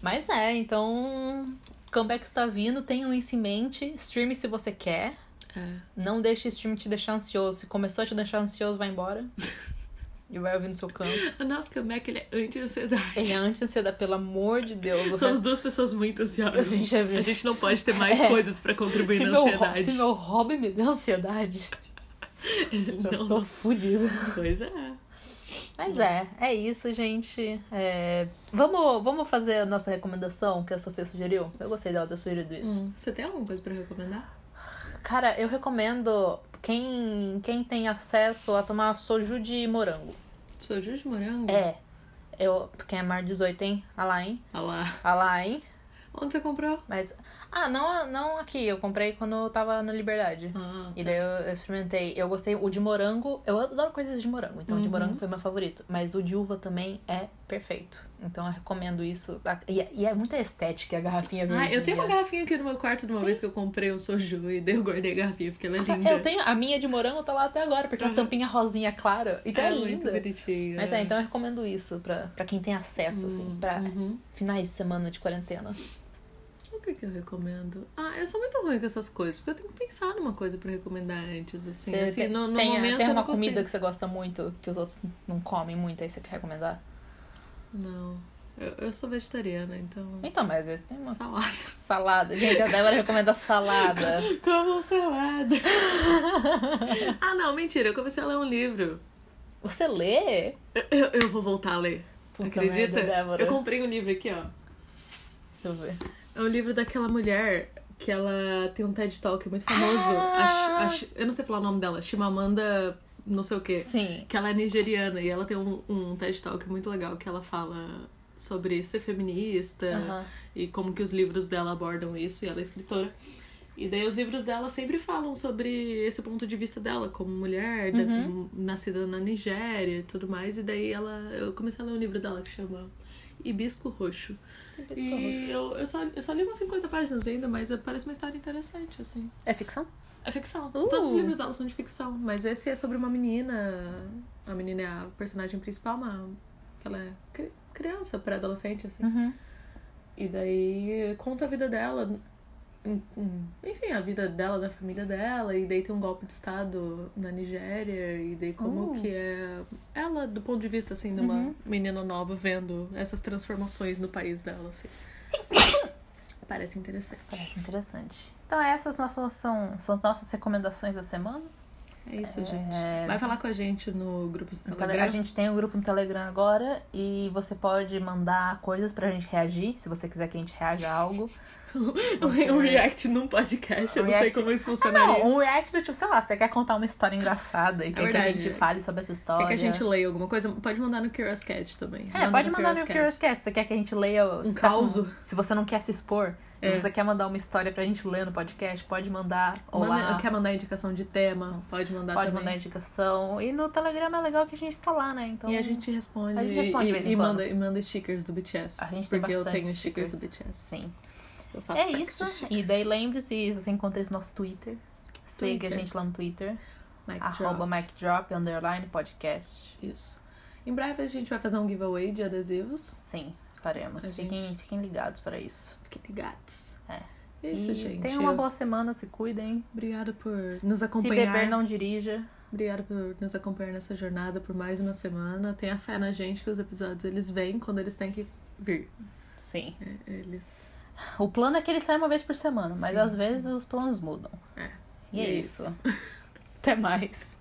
Mas é, então. Comeback está vindo, tenham isso em mente. Streame se você quer. É. Não deixe stream te deixar ansioso. Se começou a te deixar ansioso, vai embora. e vai ouvir no seu canto. O nosso comeback ele é anti-ansiedade. Ele é anti-ansiedade, pelo amor de Deus. Somos duas pessoas muito ansiosas. A gente é- A gente não pode ter mais É. coisas pra contribuir se, na meu, ansiedade. se meu hobby me deu ansiedade, eu Não, tô fodida. Pois é. Mas é, é isso, gente. É, Vamos, vamos fazer a nossa recomendação que a Sofia sugeriu? Eu gostei dela ter sugerido isso. Hum, Você tem alguma coisa pra recomendar? Cara, eu recomendo quem, quem tem acesso a tomar soju de morango. Soju de morango? É. Eu, quem é maior de 18, hein? Ah lá, hein? Olha lá. Ah lá, hein? Onde você comprou? Mas. Ah, não, não aqui. Eu comprei quando eu tava na Liberdade. Ah, E daí eu, eu experimentei. Eu gostei. O de morango. Eu adoro coisas de morango. Então o de Uhum. morango foi meu favorito. Mas o de uva também é perfeito. Então eu recomendo isso. E, é- e é muita estética a garrafinha verde. Ah, eu tenho uma garrafinha aqui no meu quarto de uma Sim. vez que eu comprei um soju e daí eu guardei a garrafinha porque ela é linda. Eu tenho. A minha de morango tá lá até agora, porque a tampinha rosinha clara. Então é, é muito linda. bonitinha. Mas é, então eu recomendo isso pra, pra quem tem acesso, assim, pra Uhum. finais de semana de quarentena. O que, eu recomendo? Ah, eu sou muito ruim com essas coisas, porque eu tenho que pensar numa coisa pra recomendar antes, assim. Você assim tem, no, no tem, momento tem uma consigo. comida que você gosta muito, que os outros não comem muito, aí você quer recomendar? Não. Eu, eu sou vegetariana, então. Então, mas às vezes tem uma Salada. salada. Gente, a Débora recomenda salada. Como salada. ah, não, mentira. Eu comecei a ler um livro. Você lê? Eu, eu, eu vou voltar a ler. Puta Acredita? merda, Débora. eu comprei um livro aqui, ó. Deixa eu ver. É um livro daquela mulher que ela tem um TED Talk muito famoso. Ah! A- a- eu não sei falar o nome dela. Chimamanda não sei o quê. Sim. Que ela é nigeriana e ela tem um, um TED Talk muito legal que ela fala sobre ser feminista e como que os livros dela abordam isso, e ela é escritora. E daí os livros dela sempre falam sobre esse ponto de vista dela, como mulher, da- Uhum. nascida na Nigéria e tudo mais. E daí ela. Eu comecei a ler um livro dela que chama Hibisco Roxo. Hibisco E eu, eu, só, eu só li umas 50 páginas ainda, mas parece uma história interessante, assim. É ficção? É ficção. Uh! Todos os livros dela são de ficção. Mas esse é sobre uma menina. A menina é a personagem principal, uma. que ela é cri- criança, pré-adolescente, assim. Uhum. E daí conta a vida dela. Enfim, a vida dela, da família dela. E daí tem um golpe de Estado na Nigéria. E daí como Uh. que é ela, do ponto de vista, assim, de uma Uhum. menina nova vendo essas transformações no país dela, assim. Parece interessante. Parece interessante. Então essas nossas são, são as nossas recomendações da semana. É isso, É. gente. Vai falar com a gente no grupo do Telegram. a gente tem um grupo no Telegram agora e você pode mandar coisas pra gente reagir, se você quiser que a gente reaja a algo. Você- um react num podcast. Eu Um não sei como isso Ah, funcionaria. não, um react do tipo, sei lá, você quer contar uma história engraçada e quer que a verdade. gente fale sobre essa história. Quer que a gente leia alguma coisa? Pode mandar no Curious Cat também. É, Manda pode mandar no Curious Curious Cat. Você quer que a gente leia. Um tá com- causo. Se você não quer se expor, É. você quer mandar uma história pra gente ler no podcast, pode mandar. Olá. Manda, quer mandar indicação de tema? Pode mandar Pode também. mandar indicação. E no Telegram é legal que a gente tá lá, né? Então. E a gente responde. A gente responde de e, e manda, e manda stickers do BTS. A gente tem porque eu tenho stickers, do stickers. BTS. Sim. Eu faço É isso. E daí lembre-se, você encontra esse nosso Twitter. Siga a Twitter. gente lá no Twitter. Mic arroba drop. MacDrop, underline podcast. Isso. Em breve a gente vai fazer um giveaway de adesivos. Sim, faremos. A Fiquem, gente- fiquem ligados para isso. Fiquem ligados. É. Isso, e gente. tenham uma boa semana, se cuidem. Obrigada por nos Se acompanhar. beber, não dirija. Obrigada por nos acompanhar nessa jornada por mais uma semana. Tenha fé na gente que os episódios eles vêm quando eles têm que vir. Sim. É, Eles. O plano é que ele saia uma vez por semana, mas Sim, às sim. vezes os planos mudam. É. E é isso. Até mais.